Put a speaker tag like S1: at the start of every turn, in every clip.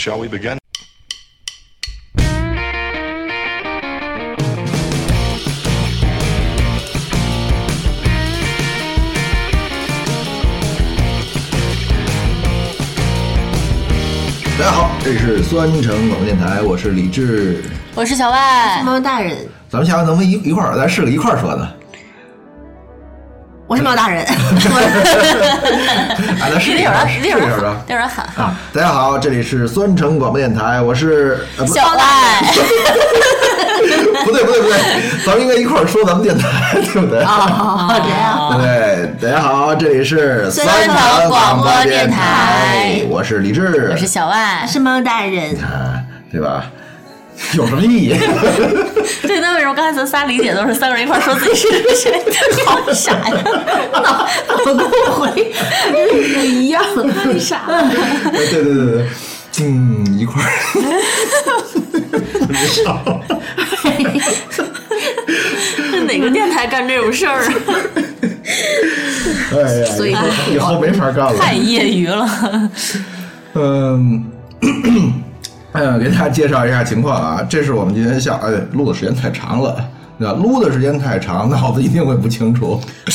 S1: Shall we begin?
S2: 大家好，这里是酸橙广播电台，我是李志。
S3: 我是小外，
S4: 猫大人，
S2: 咱们下回能不能一一块儿？咱试个一块儿说的。
S4: 我是猫大人。
S2: 啊，咱试一
S3: 得有
S2: 下，试一
S3: 人，得有人有人喊。
S2: 啊，大家好，这里是酸橙广播电台，我是
S3: 小外，
S2: 不对不对不对，咱们应该一块儿说咱们电台，对不对？
S4: 啊，这样。
S2: 对，大家好，这里是
S3: 酸
S2: 橙
S3: 橙广播
S2: 电
S3: 电台
S2: 我是李志，
S3: 我是小万。
S4: 是猫大人，
S2: 啊，对吧？有什么意义？
S3: 对，那为什么刚才咱仨理解都是三个人一块儿说自己是谁？好傻呀！
S4: 脑脑洞回不一样，太傻了。
S2: 对对对对对，嗯，一块儿。
S3: 这哪个电台干这种事儿啊？
S2: 哎呀，
S4: 所以
S2: 以后没法干了。
S3: 太业余了。
S2: 嗯，嗯，给大家介绍一下情况啊，这是我们今天下哎录的时间太长了。那录的时间太长，脑子一定会不清楚。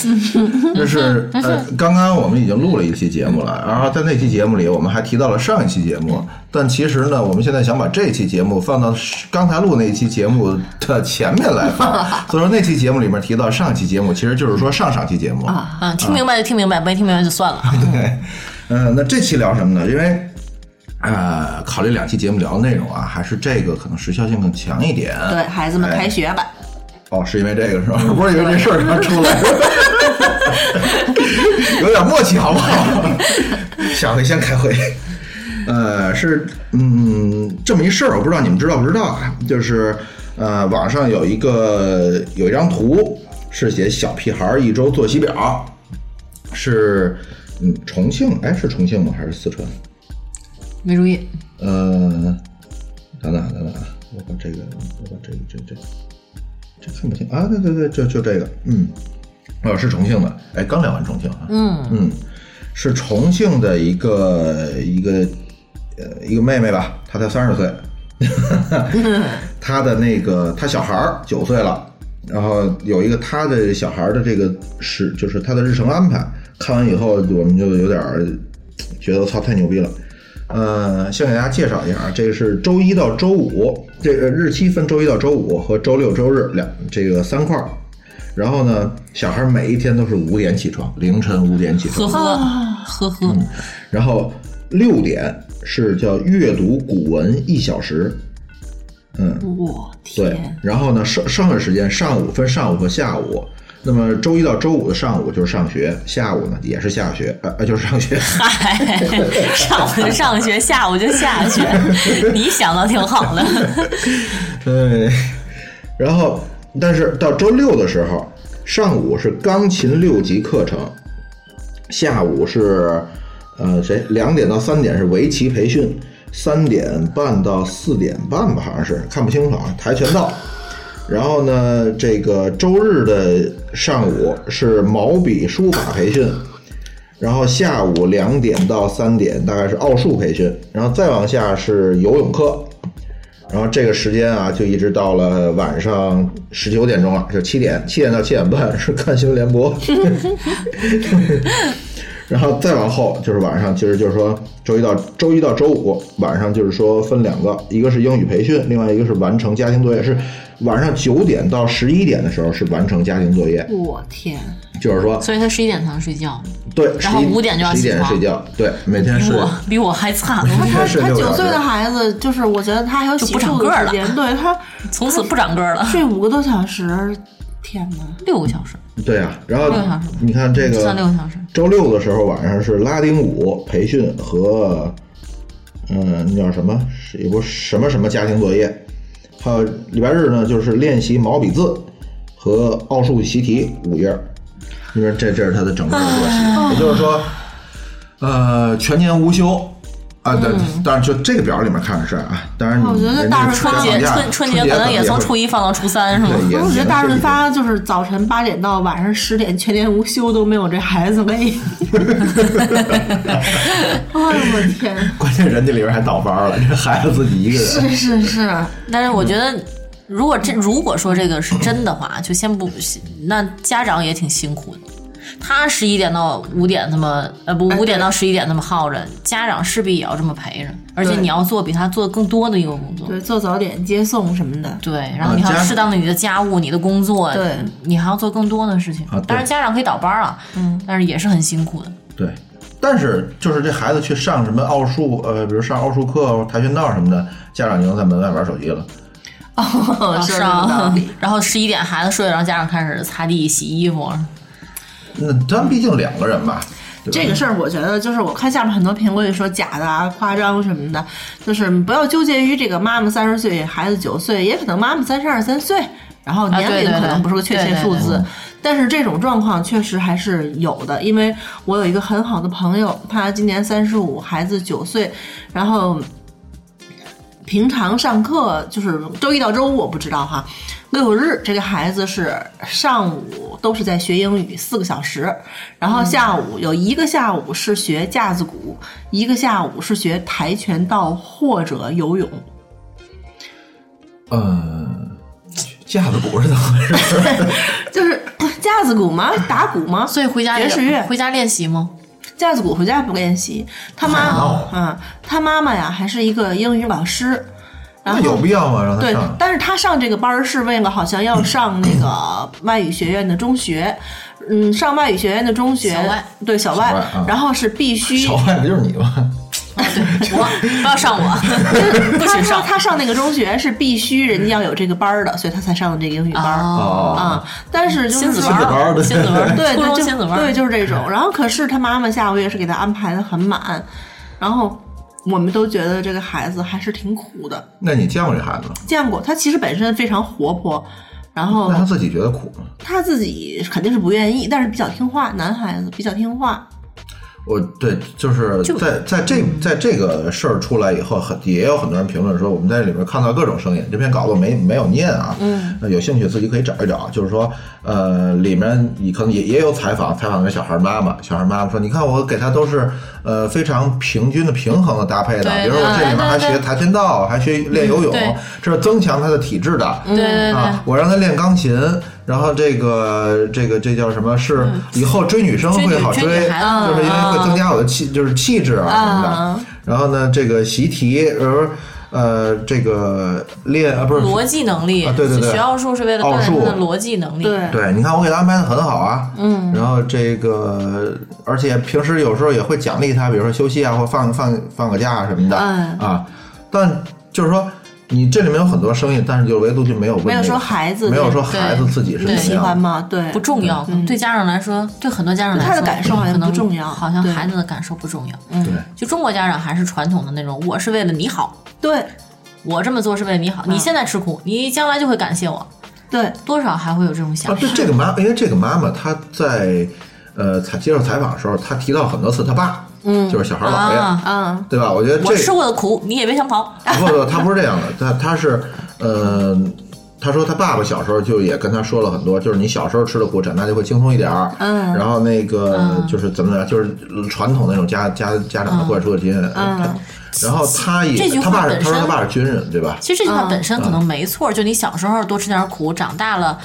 S2: 这是 呃，刚刚我们已经录了一期节目了，然后在那期节目里，我们还提到了上一期节目，但其实呢，我们现在想把这期节目放到刚才录那期节目的前面来放，所以说那期节目里面提到上一期节目，其实就是说上上期节目啊。
S3: 嗯，听明白就听明白，没听明白就算了。
S2: 对，嗯、那这期聊什么呢？因为呃，考虑两期节目聊的内容啊，还是这个可能时效性更强一点。
S4: 对孩子们开学吧，
S2: 哦，是因为这个是吧？不是因为这事儿刚出来，有点默契好不好？下回先开会。呃，是嗯，这么一事儿，我不知道你们知道不知道啊？就是呃，网上有一个有一张图，是写小屁孩儿一周作息表，是嗯重庆，哎是重庆吗？还是四川？
S3: 没注意，
S2: 呃，等等等等啊，我把这个，我把这个这这这看不清啊，对对对，就就这个，嗯，哦，是重庆的，哎，刚聊完重庆啊，
S3: 嗯，
S2: 嗯，是重庆的一个一个呃一个妹妹吧，她才三十岁，她的那个她小孩儿九岁了，然后有一个她的小孩儿的这个是就是她的日程安排，看完以后我们就有点儿觉得操太牛逼了。呃，先给大家介绍一下啊，这个是周一到周五，这个日期分周一到周五和周六周日两这个三块儿。然后呢，小孩每一天都是五点起床，凌晨五点起床。
S3: 呵呵呵呵，
S2: 然后六点是叫阅读古文一小时，嗯，
S4: 我
S2: 对
S4: 天，。
S2: 然后呢，剩剩下时间上午分上午和下午。那么周一到周五的上午就是上学，下午呢也是下学，呃呃就是上学。
S3: 嗨，上午就上学，下午就下学，你想的挺好的。
S2: 对，然后但是到周六的时候，上午是钢琴六级课程，下午是呃谁两点到三点是围棋培训，三点半到四点半吧，好像是看不清楚啊，跆拳道。然后呢，这个周日的上午是毛笔书法培训，然后下午两点到三点大概是奥数培训，然后再往下是游泳课，然后这个时间啊，就一直到了晚上十九点钟了，就七点，七点到七点半是看新闻联播，然后再往后就是晚上，其实就是说周一到周一到周五晚上就是说分两个，一个是英语培训，另外一个是完成家庭作业，是晚上九点到十一点的时候是完成家庭作业，
S4: 我天，
S2: 就是说
S3: 所以他十一点才能睡觉，
S2: 对，
S3: 然后
S2: 11
S3: 5点就要
S2: 11
S3: 起床
S2: 点睡觉，对，每天睡。
S3: 比我比我还惨，
S4: 他他九岁的孩子，就是我觉得他还有洗
S3: 就不长
S4: 漱
S3: 个了
S4: 的时间，对他
S3: 从此不长个儿了，
S4: 睡五个多小时，天哪！
S3: 六个小时，
S2: 对啊，然后
S3: 六个小时
S2: 你看这个
S3: 算六个小时。
S2: 周六的时候晚上是拉丁舞培训和，嗯，那叫什么？是一部什么什么家庭作业？还有礼拜日呢，就是练习毛笔字和奥数习题五页儿。你说这这是他的整个的作息，也就是说，呃，全年无休，啊，对，当然就这个表里面看着是啊，当然
S4: 我觉得大润
S3: 春节春春节可能也从初
S2: 一
S3: 一放到初三，是吗？
S4: 我觉得大润发就是早晨八点到晚上十点，全年无休都没有这孩子累。哎呦我天！
S2: 关键人家里边还倒班了，这孩子自己一个人，
S4: 是是是，
S3: 但是我觉得，如果这如果说这个是真的话，就先不，那家长也挺辛苦的。他十一点到五点那么，呃不，
S4: 哎
S3: 五点到十一点那么耗着，家长势必也要这么陪着，而且你要做比他做的更多的一个工作。
S4: 对，做早点接送什么的。
S3: 对，然后你还要适当的你的家务、你的工作，
S4: 对
S3: 你还要做更多的事情。当然，家长可以倒班啊，嗯，但是也是很辛苦的。
S2: 对。但是就是这孩子去上什么奥数，呃，比如上奥数课、跆拳道什么的，家长就能在门外玩手机了。
S4: 哦，是
S3: 啊。，然后十一点孩子睡了，然后家长开始擦地、洗衣服。
S2: 那咱毕竟两个人吧，
S4: 这个事儿，我觉得就是我看下面很多评论说假的啊、夸张什么的，就是不要纠结于这个妈妈三十岁，孩子九岁，也可能妈妈三十二三岁，然后年龄可能不是个确切
S3: 对对对
S4: 数字，但是这种状况确实还是有的。因为我有一个很好的朋友，他今年三十五，孩子九岁，然后。平常上课就是周一到周五，我不知道哈。六日这个孩子是上午都是在学英语四个小时，然后下午有一个下午是学架子鼓，一个下午是学跆拳道或者游泳。
S2: 嗯，架子鼓是怎么回事？
S4: 就是架子鼓吗？打鼓吗？
S3: 所以回家
S4: 爵士乐
S3: 回家练习吗？
S4: 架子鼓回家不练习，他妈嗯，他妈妈呀还是一个英语老师，然后
S2: 那有必要吗？让他
S4: 对，？但是他上这个班儿是为了好像要上那个 外语学院的中学，嗯，上外语学院的中学，
S3: 小
S4: 对小外，
S2: 小外啊
S4: 然后是必须。
S2: 小外不就是你吗？
S3: 我不要上我，不
S4: 他说
S3: 许上。
S4: 他上那个中学是必须人家要有这个班儿的，所以他才上的这个英语班儿、
S3: 哦，
S4: 啊。但是就是说
S3: 亲子班
S2: 亲子班儿对
S3: 亲子班儿，
S4: 对
S3: 亲子班儿，
S4: 对，就是这种。然后可是他妈妈下个月是给他安排的很满，然后我们都觉得这个孩子还是挺苦的。
S2: 那你见过这孩子吗？
S4: 见过他其实本身非常活泼，然后
S2: 那他自己觉得苦吗？
S4: 他自己肯定是不愿意，但是比较听话，男孩子比较听话。
S2: 我对，就是在在这在这个事儿出来以后，很也有很多人评论说，我们在里面看到各种声音。这篇稿子我没没有念啊，嗯，有兴趣自己可以找一找。就是说，呃，里面你可能也也有采访，采访个小孩妈妈，小孩妈妈说，你看我给他都是呃非常平均的、平衡的搭配的，比如说我这里面还学跆拳道，还学练游泳，这是增强他的体质的。
S3: 对对对。
S2: 啊，我让他练钢琴，然后这个这个这叫什么？是以后追女生会好
S3: 追
S2: 就是因为会增加我的气，就是气质啊什么的。
S4: 啊。
S2: 然后呢，这个习题，呃呃，这个练啊不是
S3: 逻辑能力，
S2: 啊对对对
S3: 学奥数是为了锻炼他的逻辑能力。
S4: 对，
S2: 对，你看我给他安排的很好啊，嗯，然后这个，而且平时有时候也会奖励他，比如说休息啊，或放放放个假啊什么的，
S4: 嗯
S2: 啊，但就是说。你这里面有很多声音，但是就唯独就没有问
S4: 没有说孩子
S2: 没有说孩子自己是
S4: 喜欢吗？对，
S3: 不重要，可能对家长来说，对很多家长来说，
S4: 他的感受好像
S3: 可能
S4: 不重要
S3: 好像孩子的感受不重要。
S2: 对，
S3: 就中国家长还是传统的那种，我是为了你好，
S4: 对
S3: 我这么做是为了你好，你现在吃苦，你将来就会感谢我，
S4: 对，
S3: 多少还会有这种想
S2: 啊，
S3: 法。
S2: 对这个妈，因为这个妈妈她在呃采接受采访的时候，她提到很多次她爸，嗯，就是小孩老爷，
S3: 啊，
S4: 嗯，
S2: 对吧？我觉得这
S3: 我吃过的苦，你也别想跑。
S2: 不不，他不是这样的，他他是呃。他说他爸爸小时候就也跟他说了很多，就是你小时候吃的苦，长大就会轻松一点儿。
S4: 嗯
S2: 然后那个就是怎么讲，就是传统那种家家家长的灌输的经验。
S4: 嗯
S2: 然后他也
S3: 这句话
S2: 他爸是
S3: 本身
S2: 他说他爸是军人，对吧？
S3: 其实这句话
S4: 嗯
S3: 本身可能没错，就你小时候多吃点苦，长大了。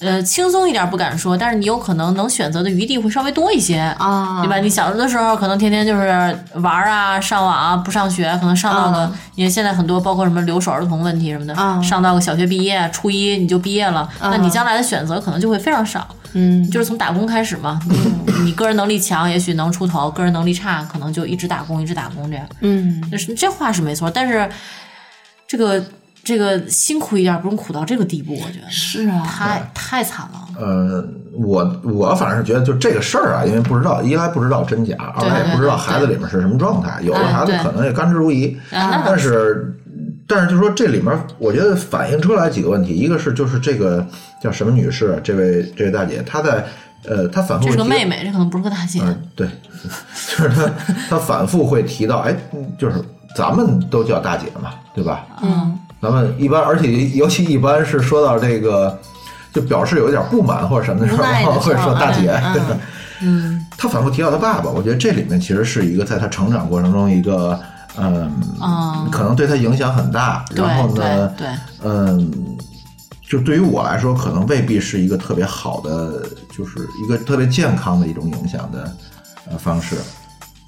S3: 呃，轻松一点不敢说，但是你有可能能选择的余地会稍微多一些
S4: 啊。
S3: 对吧？你小的时候可能天天就是玩啊、上网啊、不上学，可能上到了，
S4: 啊。
S3: 因为现在很多包括什么留守儿童问题什么的，
S4: 啊。
S3: 上到个小学毕业、初一你就毕业了，那你将来的选择可能就会非常少。
S4: 嗯，
S3: 就是从打工开始嘛，你你个人能力强，也许能出头；个人能力差，可能就一直打工，一直打工这样。
S4: 嗯，
S3: 就是这话是没错，但是这个这个辛苦一点不用苦到这个地步，我觉得
S4: 是啊，
S3: 太太惨了。
S2: 呃，我我反正是觉得，就这个事儿啊，因为不知道，一来不知道真假，二来也不知道孩子里面是什么状态。有的孩子可能也甘之如饴，但是但是就说这里面，我觉得反映出来几个问题，一个是就是这个叫什么女士，这位这位大姐，她在呃，她反复
S3: 这是个妹妹，这可能不是个大姐。
S2: 嗯，对，就是她她反复会提到，哎，嗯就是咱们都叫大姐嘛，对吧？
S3: 嗯，
S2: 咱们一般，而且尤其一般是说到这个，就表示有一点不满或者什么的时候，
S4: 无奈的
S2: 会说大姐。
S4: 嗯
S2: 对
S3: 嗯
S2: 他反复提到他爸爸，我觉得这里面其实是一个在他成长过程中一个，嗯，
S3: 嗯
S2: 可能对他影响很大。然后呢，
S3: 对对
S2: 嗯，就对于我来说，可能未必是一个特别好的，就是一个特别健康的一种影响的呃方式。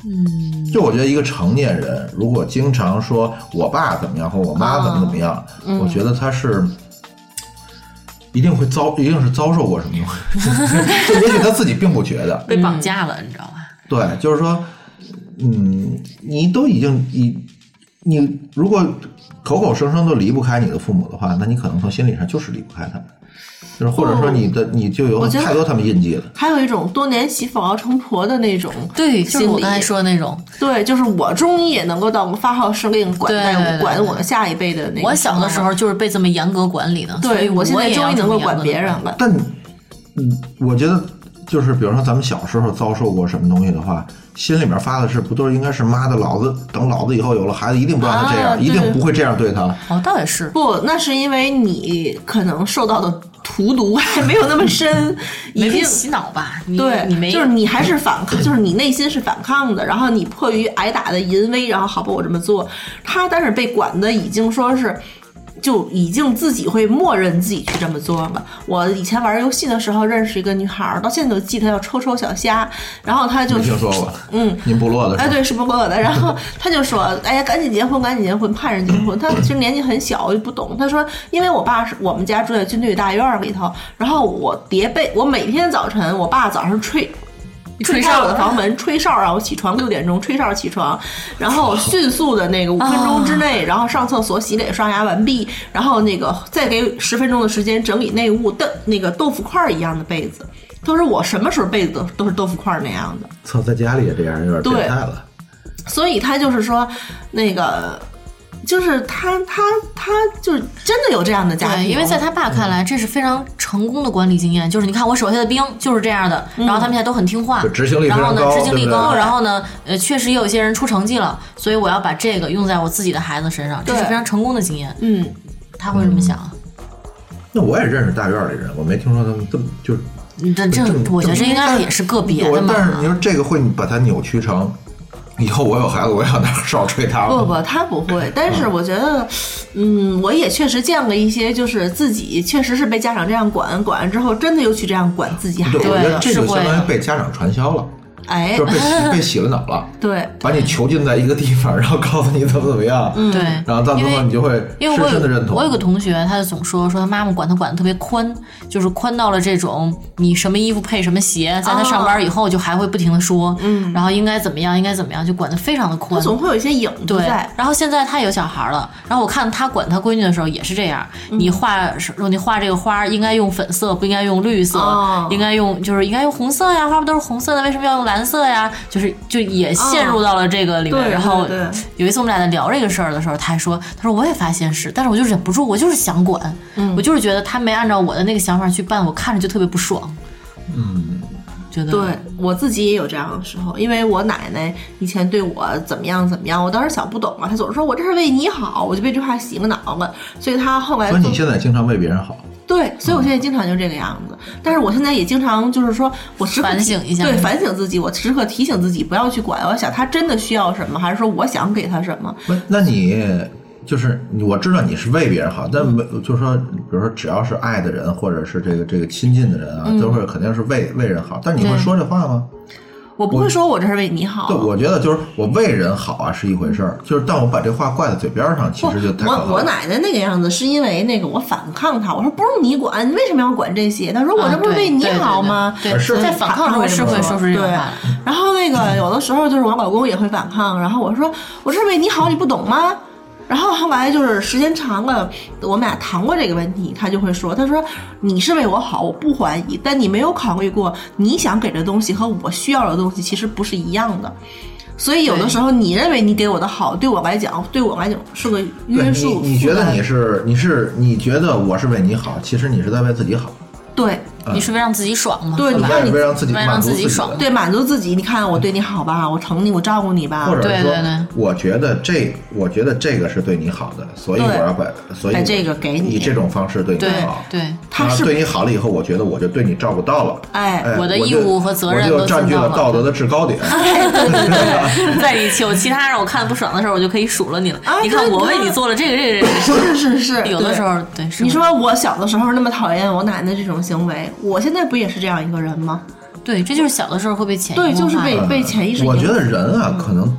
S3: 嗯，
S2: 就我觉得一个成年人如果经常说我爸怎么样或我妈怎么怎么样，
S3: 嗯
S2: 我觉得他是。一定会遭，一定是遭受过什么东西，就也许他自己并不觉得，
S3: 被绑架了，你知道吧？
S2: 对，就是说，嗯，你都已经你你如果口口声声都离不开你的父母的话，那你可能从心理上就是离不开他们，就是或者说你的、你就有太多他们印记了。
S4: 还有一种多年媳妇熬成婆的那种，
S3: 对，就是我刚才说的那种。
S4: 对，就是我终于也能够到个发号施令，管待
S3: 对对对
S4: 管我的下一辈的那个。
S3: 我小的时候，就是被这么严格管理的，所以
S4: 对我现在终于能够管别人了。
S2: 但嗯，我觉得就是比如说咱们小时候遭受过什么东西的话，心里面发的是不都是应该是妈的，老子等老子以后有了孩子，一定不让他这样，
S4: 啊
S2: 一定不会这样对他。
S3: 哦，倒也是。
S4: 不，那是因为你可能受到的荼毒还没有那么深，已经
S3: 洗脑吧？你
S4: 对，
S3: 你没
S4: 就是你还是反抗，就是你内心是反抗的，然后你迫于挨打的淫威，然后好吧，我这么做。他但是被管的已经说是。就已经自己会默认自己去这么做了。我以前玩游戏的时候认识一个女孩儿，到现在都记得叫抽抽小虾，然后她就
S2: 没听说过，
S4: 嗯，
S2: 您部落的
S4: 哎，对，是不落的。然后她就说：“哎呀，赶紧结婚，赶紧结婚，盼着结婚。”她 其实年纪很小，我就不懂。她说：“因为我爸是我们家住在军队大院儿里头，然后我叠被，我每天早晨，我爸早上吹。”吹开我的房门，吹哨让我起床，六点钟吹哨起床，然后迅速的那个五分钟之内，然后上厕所、洗脸、刷牙完毕，然后那个再给十分钟的时间整理内务，的那个豆腐块儿一样的被子。他说我什么时候被子都都是豆腐块儿那样的。
S2: 操，在家里也这样，有点变态了。
S4: 所以他就是说，那个就是他他他就是真的有这样的家庭，
S3: 因为在他爸看来，这是非常成功的管理经验。就是你看我手下的兵就是这样的，然后他们现在都很听话，
S2: 执行力
S3: 然后呢，执行力高，
S2: 对对
S3: 然后呢，呃，确实也有一些人出成绩了，所以我要把这个用在我自己的孩子身上，这是非常成功的经验。
S4: 嗯，
S3: 他会这么想。
S2: 那我也认识大院里人，我没听说他们这么就。
S3: 是这我觉得这应该也是个别的。
S2: 但是你说这个会把它扭曲成，以后我有孩子，我要拿哨吹他吗？
S4: 不不，他不会。但是我觉得，嗯，我也确实见过一些，就是自己确实是被家长这样管，管完之后真的又去这样管自己孩
S2: 对，
S4: 子
S2: 我觉得。这就相当于被家长传销了，
S4: 哎
S2: 就，是被洗被洗了脑了，
S4: 对，
S2: 把你囚禁在一个地方，然后告诉你怎么怎么样，
S4: 嗯
S3: 对，
S2: 然后到最后你就会深
S3: 因为我
S2: 深的认同。
S3: 有我有个同学，他就总说说他妈妈管他管的特别宽，就是宽到了这种你什么衣服配什么鞋，在他上班以后就还会不停的说，嗯，然后应该怎么样，应该怎么样，就管的非常的
S4: 他
S3: 宽。
S4: 总会有一些影子
S3: 对
S4: 在，。
S3: 然后现在他有小孩了，然后我看他管他闺女的时候也是这样，
S4: 嗯
S3: 你画说你画这个花应该用粉色，不应该用绿色，
S4: 哦
S3: 应该用就是应该用红色呀，花不都是红色的，为什么要用蓝色呀？就是就也陷入到了这个里面。
S4: 对
S3: 然后有一次我们俩在聊这个事儿的时候，他还说，他说我也发现是，但是我就忍不住，我就是想管，
S4: 嗯
S3: 我就是觉得他没按照我的那个想法去办，我看着就特别不爽。嗯，觉得
S4: 对我自己也有这样的时候，因为我奶奶以前对我怎么样怎么样，我当时小不懂嘛，她总是说我这是为你好，我就被这话洗了脑了，所以她后来
S2: 所以你现在经常为别人好，
S4: 对，所以我现在经常就这个样子。但是我现在也经常就是说我时刻
S3: 反省一下
S4: 对，反省自己，我时刻提醒自己不要去管，我要想他真的需要什么，还是说我想给他什么？
S2: 不，那你就是我知道你是为别人好，但没就是说，比如说只要是爱的人或者是这个这个亲近的人啊，都会肯定是为为人好。但你会说这话吗？
S4: 我不会说我这是为你好。
S2: 对，我觉得就是我为人好啊是一回事儿，就是但我把这话挂在嘴边上，其
S4: 不
S2: 实就太可怕
S4: 我我
S2: 了。
S4: 奶奶那个样子，是因为那个我反抗她，我说不用你管，你为什么要管这些？她说我这不是为你
S3: 对对对
S4: 好吗？
S3: 对，
S2: 是
S3: 在反抗中是会说出这种
S4: 对
S3: 话的。
S4: 然后那个有的时候就是我老公也会反抗，然后我说我这是为你好，你不懂吗？然后后来就是时间长了，我们俩谈过这个问题，他就会说，他说你是为我好，我不怀疑，但你没有考虑过你想给的东西和我需要的东西其实不是一样的。所以有的时候你认为你给我的好，对我来讲，对我来讲是个约束。
S2: 你，你觉得你是你是你觉得我是为你好，其实你是在为自己好。
S4: 对
S3: 你是为让自己爽吗？
S4: 对
S3: 吧？
S4: 你看你
S2: 为让自己
S3: 为让
S2: 满足
S3: 自己爽。
S4: 对，满足自己。你看我对你好吧，我疼你，我照顾你吧。
S2: 或。者说
S3: 对对对，
S2: 我觉得这，我觉得这个是对你好的，所以我要把，所以
S4: 把这个给你。
S2: 以这种方式对你好。
S3: 对，
S4: 他是
S2: 对你好了以后，我觉得我就对你照顾到了，
S4: 哎
S2: 哎，
S3: 我的义务和责任都
S2: 我就占据
S3: 了
S2: 了道德的制高点。
S3: 在一起，我其他让我看不爽的时候，我就可以数落你了。
S4: 啊
S3: 你看我为你做了这个这个这个，
S4: 是是是，
S3: 有的时候对，
S4: 你说我小的时候那么讨厌我奶奶这种行为，我现在不也是这样一个人吗？
S3: 对，这就是小的时候会被潜移
S4: 对，就是被被潜意识。
S2: 我觉得人啊，可能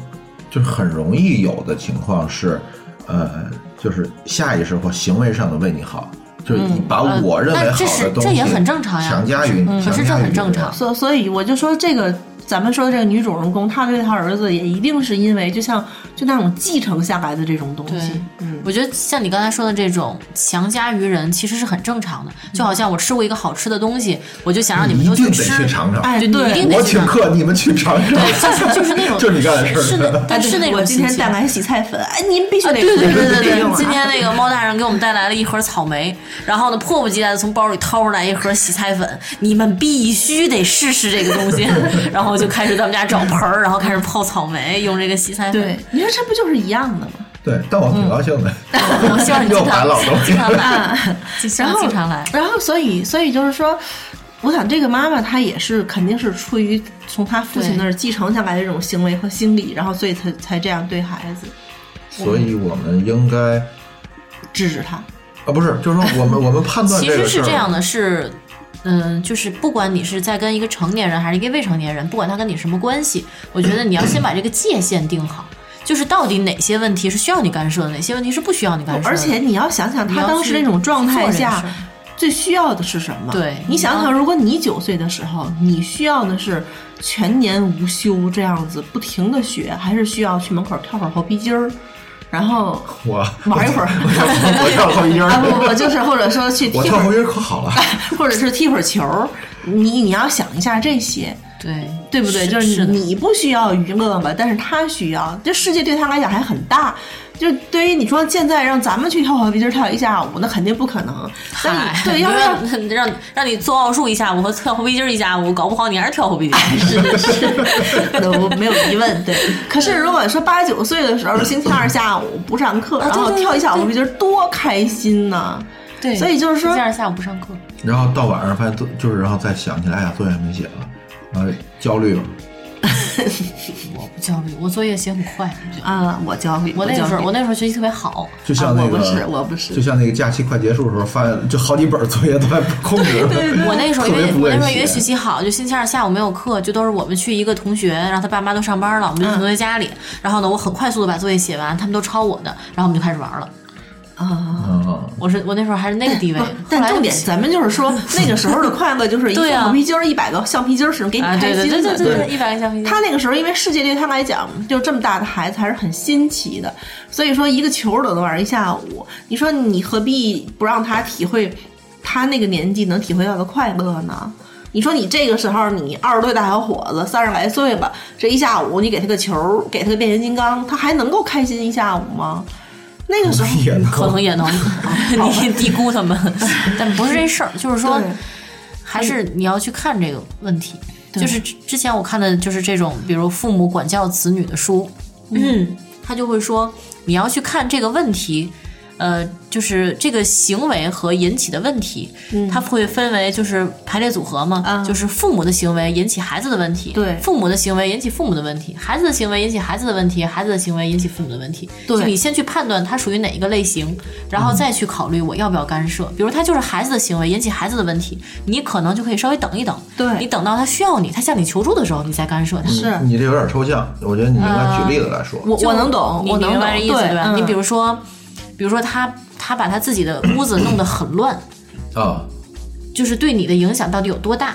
S2: 就是很容易有的情况是，呃，就是下意识或行为上的为你好，就是你把
S3: 呃
S2: 我认为好的东西
S3: 这也很正常呀
S2: 强加于你，强
S3: 可是这很正常
S4: 所所以我就说这个。咱们说的这个女主人公，她对她儿子也一定是因为就像就那种继承下来的这种东西
S3: 对，
S4: 嗯，
S3: 我觉得像你刚才说的这种强加于人，其实是很正常的。就好像我吃过一个好吃的东西，我就想让你们都
S2: 一定得
S3: 吃，
S2: 去尝尝。
S4: 哎，
S3: 就你
S4: 对，
S3: 一定得。
S2: 我请客，你们去尝尝。
S3: 就是就是那种，
S2: 就是你干的事儿
S3: 是的，
S4: 哎
S3: 但是那种
S4: 我今天带来洗菜粉，哎，您必须得
S3: 啊对对对对对
S4: 得用啊
S3: 今天那个猫大人给我们带来了一盒草莓，然后呢，迫不及待的从包里掏出来一盒洗菜粉，你们必须得试试这个东西，然后就开始在我们家找盆儿，然后开始泡草莓，用这个洗菜粉。
S4: 对，你说这不就是一样的吗？
S2: 对，但我挺高兴的。
S3: 我希望你
S2: 又
S3: 经常来，希望
S4: 然后
S3: 经常来。
S4: 然后所以所以就是说，我想这个妈妈她也是肯定是出于从她父亲那儿继承下来的这种行为和心理，然后所以才才这样对孩子
S2: 所以我们应该
S4: 制止他。
S2: 啊，不是，就是说我们我们判断
S3: 其
S2: 这个事儿
S3: 实是这样的，是，嗯，就是不管你是在跟一个成年人还是一个未成年人，不管他跟你什么关系，我觉得你要先把这个界限定好，就是到底哪些问题是需要你干涉的，哪些问题是不需要你干涉的。
S4: 而且你要想想，他当时那种状态下最需要的是什么？
S3: 对
S4: 你想想，如果你九岁的时候，你需要的是全年无休这样子不停的学，还是需要去门口跳会儿猴皮筋儿，然后
S2: 我
S4: 玩一会儿？
S2: 我跳 后一音
S4: 啊不
S2: 儿，
S4: 不，就是或者说去踢会儿，
S2: 我跳后音儿可好了。
S4: 或者是踢会儿球，你你要想一下这些。
S3: 对
S4: 对不对？就是你不需要娱乐嘛，但是他需要。这世界对他来讲还很大，就对于你说现在让咱们去跳火皮筋儿跳一下午，那肯定不可能。但
S3: 嗨
S4: 你对，要
S3: 让
S4: 让
S3: 让让你做奥数一下午和跳后背筋儿一下午，搞不好你还是跳后背筋儿。
S4: 是的是，那我没有疑问。对，可是如果说八九岁的时候，星期二下午不上课，然后跳一下午
S3: 对
S4: 火皮筋儿，多开心呢！
S3: 对
S4: 所以就是说
S3: 星期二下午不上课。
S2: 然后到晚上发现都就是，然后再想起来，哎呀，作业没写了，然后焦虑了。
S3: 我不焦虑，我作业写很快。
S4: 啊，我焦虑，
S3: 我那个时候，我那时候学习特别好。
S2: 就像那个，
S4: 啊我不是我不是
S2: 就像那个假期快结束的时候，发现就好几本作业都还不控制。
S3: 我那时候因为我那时候因为学习好，就星期二下午没有课，就都是我们去一个同学，然后他爸妈都上班了，我们就去同学家里。然后呢，我很快速的把作业写完，他们都抄我的，然后我们就开始玩了。
S4: 啊。
S2: 嗯，
S3: 我是我那时候还是那个地位，后
S4: 但重点，咱们就是说，那个时候的快乐就是一
S3: 个
S4: 橡皮筋儿，一百个橡皮筋儿是给你
S3: 啊，
S4: 开心的。
S3: 对对对对，一百个橡皮筋。
S4: 他那个时候，因为世界对他来讲，就这么大的孩子还是很新奇的，所以说一个球都能玩一下午。你说你何必不让他体会他那个年纪能体会到的快乐呢？你说你这个时候你二十多大小伙子，三十来岁了，这一下午你给他个球，给他个变形金刚，他还能够开心一下午吗？那个时候
S3: 可能也能，你低估他们，但不是这事儿，就是说，还是你要去看这个问题。就是之之前我看的就是这种，比如父母管教子女的书，嗯，他就会说你要去看这个问题，呃，就是这个行为和引起的问题，它会分为就是排列组合嘛，
S4: 嗯
S3: 就是父母的行为引起孩子的问题，
S4: 对
S3: 父母的行为引起父母的问题，孩子的行为引起孩子的问题，孩子的行为引起父母的问题。
S4: 对
S3: 就你先去判断它属于哪一个类型，然后再去考虑我要不要干涉。比如他就是孩子的行为引起孩子的问题，你可能就可以稍微等一等，
S4: 对
S3: 你等到他需要你，他向你求助的时候，你再干涉他。
S4: 是
S2: 你这有点抽象，我觉得你应该举例子来说。
S3: 就
S4: 我我能懂，
S3: 你
S4: 我能
S3: 明白这意思
S4: 对
S3: 吧？你
S4: 嗯
S3: 比如说，比如说他他把他自己的屋子弄得很乱，
S2: 啊，
S3: 就是对你的影响到底有多大？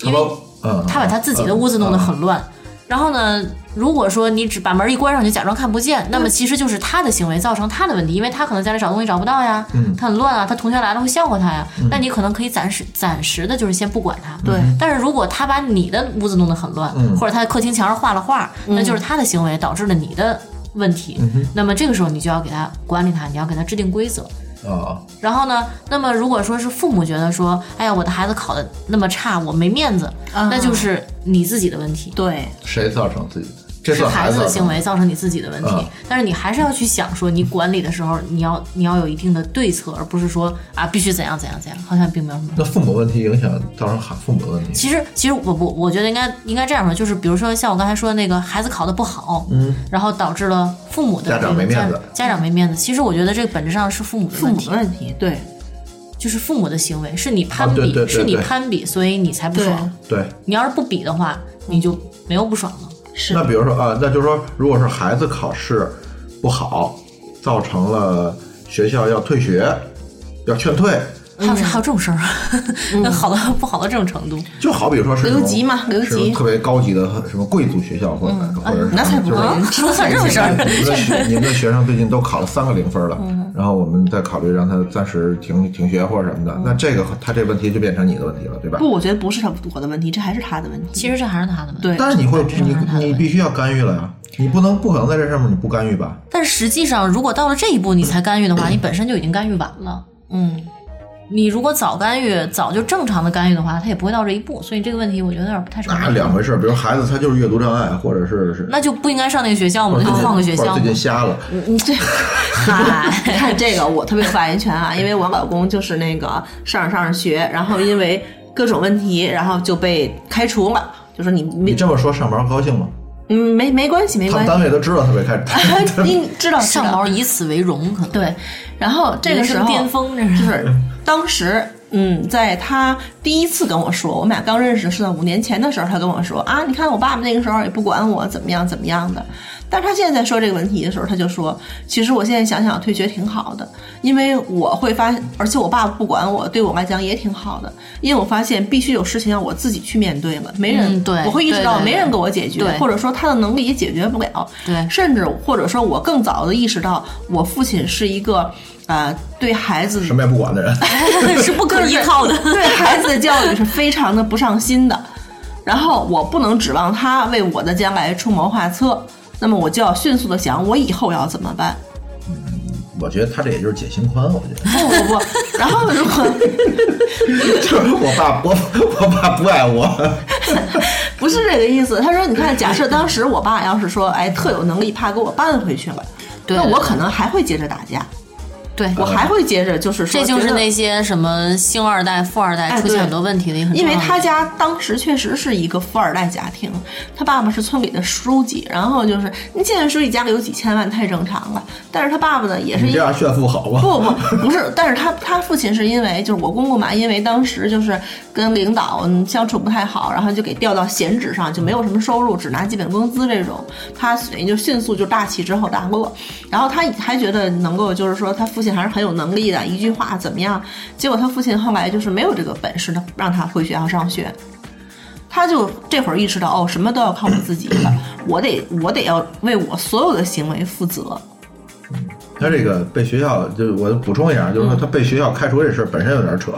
S2: 因为嗯，
S3: 他把他自己的屋子弄得很乱，然后呢，如果说你只把门一关上就假装看不见，那么其实就是他的行为造成他的问题，因为他可能家里找东西找不到呀，他很乱啊，他同学来了会笑话他呀，那你可能可以暂时暂时的就是先不管他，
S4: 对。
S3: 但是如果他把你的屋子弄得很乱，或者他的客厅墙上画了画，那就是他的行为导致了你的问题，那么这个时候你就要给他管理他，你要给他制定规则。
S2: 啊，
S3: 然后呢，那么如果说是父母觉得说，哎呀，我的孩子考的那么差，我没面子，
S4: 啊
S3: 那就是你自己的问题。
S4: 对，
S2: 谁造成自己的？这
S3: 是孩子的行为造成你自己的问题，
S2: 嗯
S3: 但是你还是要去想说，你管理的时候，你要你要有一定的对策，而不是说啊必须怎样怎样怎样，好像并没有什么。
S2: 那父母问题影响造成孩父母的问题。
S3: 其实，其实我我我觉得应该应该这样说，就是比如说像我刚才说的那个孩子考得不好，
S2: 嗯，
S3: 然后导致了父母的
S2: 家长没面子
S3: 家，家长没面子。其实我觉得这个本质上是父母的问题
S4: 父母的，问题，对
S3: 就是父母的行为，是你攀比，
S2: 啊对对对
S3: 是你攀比，所以你才不爽。
S2: 对，
S3: 你要是不比的话，你就没有不爽了。
S4: 是。
S2: 那比如说啊，那就是说，如果是孩子考试不好，造成了学校要退学，要劝退，
S3: 还有还有这种事儿，那 好到 不好到这种程度。
S2: 就好比说是
S4: 留级嘛留级。
S2: 特别高级的什么贵族学校，或者或者是
S4: 那才不
S2: 就是
S4: 会
S3: 怎么算这种事儿？
S2: 你们的学你们的学生最近都考了三个零分了，然后我们再考虑让他暂时停停学或者什么的，那这个他这问题就变成你的问题了，对吧？
S4: 不，我觉得不是他我的问题，这还是他的问题。
S3: 其实这还是他的问题。
S4: 对，
S2: 但是你会你你必须要干预了呀，你不能不可能在这上面你不干预吧？
S3: 但实际上，如果到了这一步你才干预的话，你本身就已经干预晚了。
S4: 嗯，
S3: 你如果早干预，早就正常的干预的话，他也不会到这一步。所以这个问题我觉得有点不太成
S2: 那
S3: 立。
S2: 两回事儿，比如孩子他就是阅读障碍，或者是是
S3: 那就不应该上那个学校嘛，那就换个学校
S2: 最。近瞎了，
S4: 你这
S3: 嗨，
S4: 看这个，我特别有发言权啊，因为我老公就是那个上着上着学，然后因为各种问题，然后就被开除了。就说你
S2: 你这么说上班高兴吗？
S4: 嗯没没关系没
S2: 他们
S4: 关系，
S2: 单位都知道他被开除
S4: 你知道
S3: 上
S4: 道
S3: 毛以此为荣，可能
S4: 对，然后这个时候
S3: 巅峰，这
S4: 就是是当时，嗯，在他第一次跟我说，我们俩刚认识是在五年前的时候，他跟我说啊，你看我爸爸那个时候也不管我怎么样怎么样的。但是他现在在说这个问题的时候，他就说，其实我现在想想退学挺好的，因为我会发现，而且我爸爸不管我，对我来讲也挺好的，因为我发现必须有事情要我自己去面对了，没人，
S3: 嗯对
S4: 我会意识到没人给我解决，或者说他的能力也解决不了，
S3: 对
S4: 甚至或者说我更早的意识到，我父亲是一个。呃，对孩子
S2: 什么也不管的人。
S3: 是不可依靠的。
S4: 对孩子的教育是非常的不上心的。然后我不能指望他为我的将来出谋划策，那么我就要迅速的想我以后要怎么办。
S2: 我觉得他这也就是解心宽，我觉得
S4: 不不不，然后如果
S2: 就是我爸我我爸不爱我，
S4: 不是这个意思，他说你看，假设当时我爸要是说，哎，特有能力，怕给我搬回去了，那我可能还会接着打架，
S3: 对，
S4: 我还会接着就是说，
S3: 这就是那些什么星二代、富二代出现很多问题的一个很
S4: 因为他家当时确实是一个富二代家庭，他爸爸是村里的书记，然后就是你现在书记家里有几千万太正常了，但是他爸爸呢也是
S2: 这样炫富好吗？
S4: 不不不是，但是他他父亲是因为就是我公公嘛，因为当时就是跟领导嗯相处不太好，然后就给调到闲职上，就没有什么收入，只拿基本工资这种，他等于就迅速就大起之后大落，然后他还觉得能够就是说他父亲还是很有能力的，一句话怎么样，结果他父亲后来就是没有这个本事的让他回学校上学。他就这会儿意识到，哦，什么都要靠我自己了，我得我得要为我所有的行为负责。
S2: 他这个被学校，就我补充一下，就是说他被学校开除这事本身有点扯。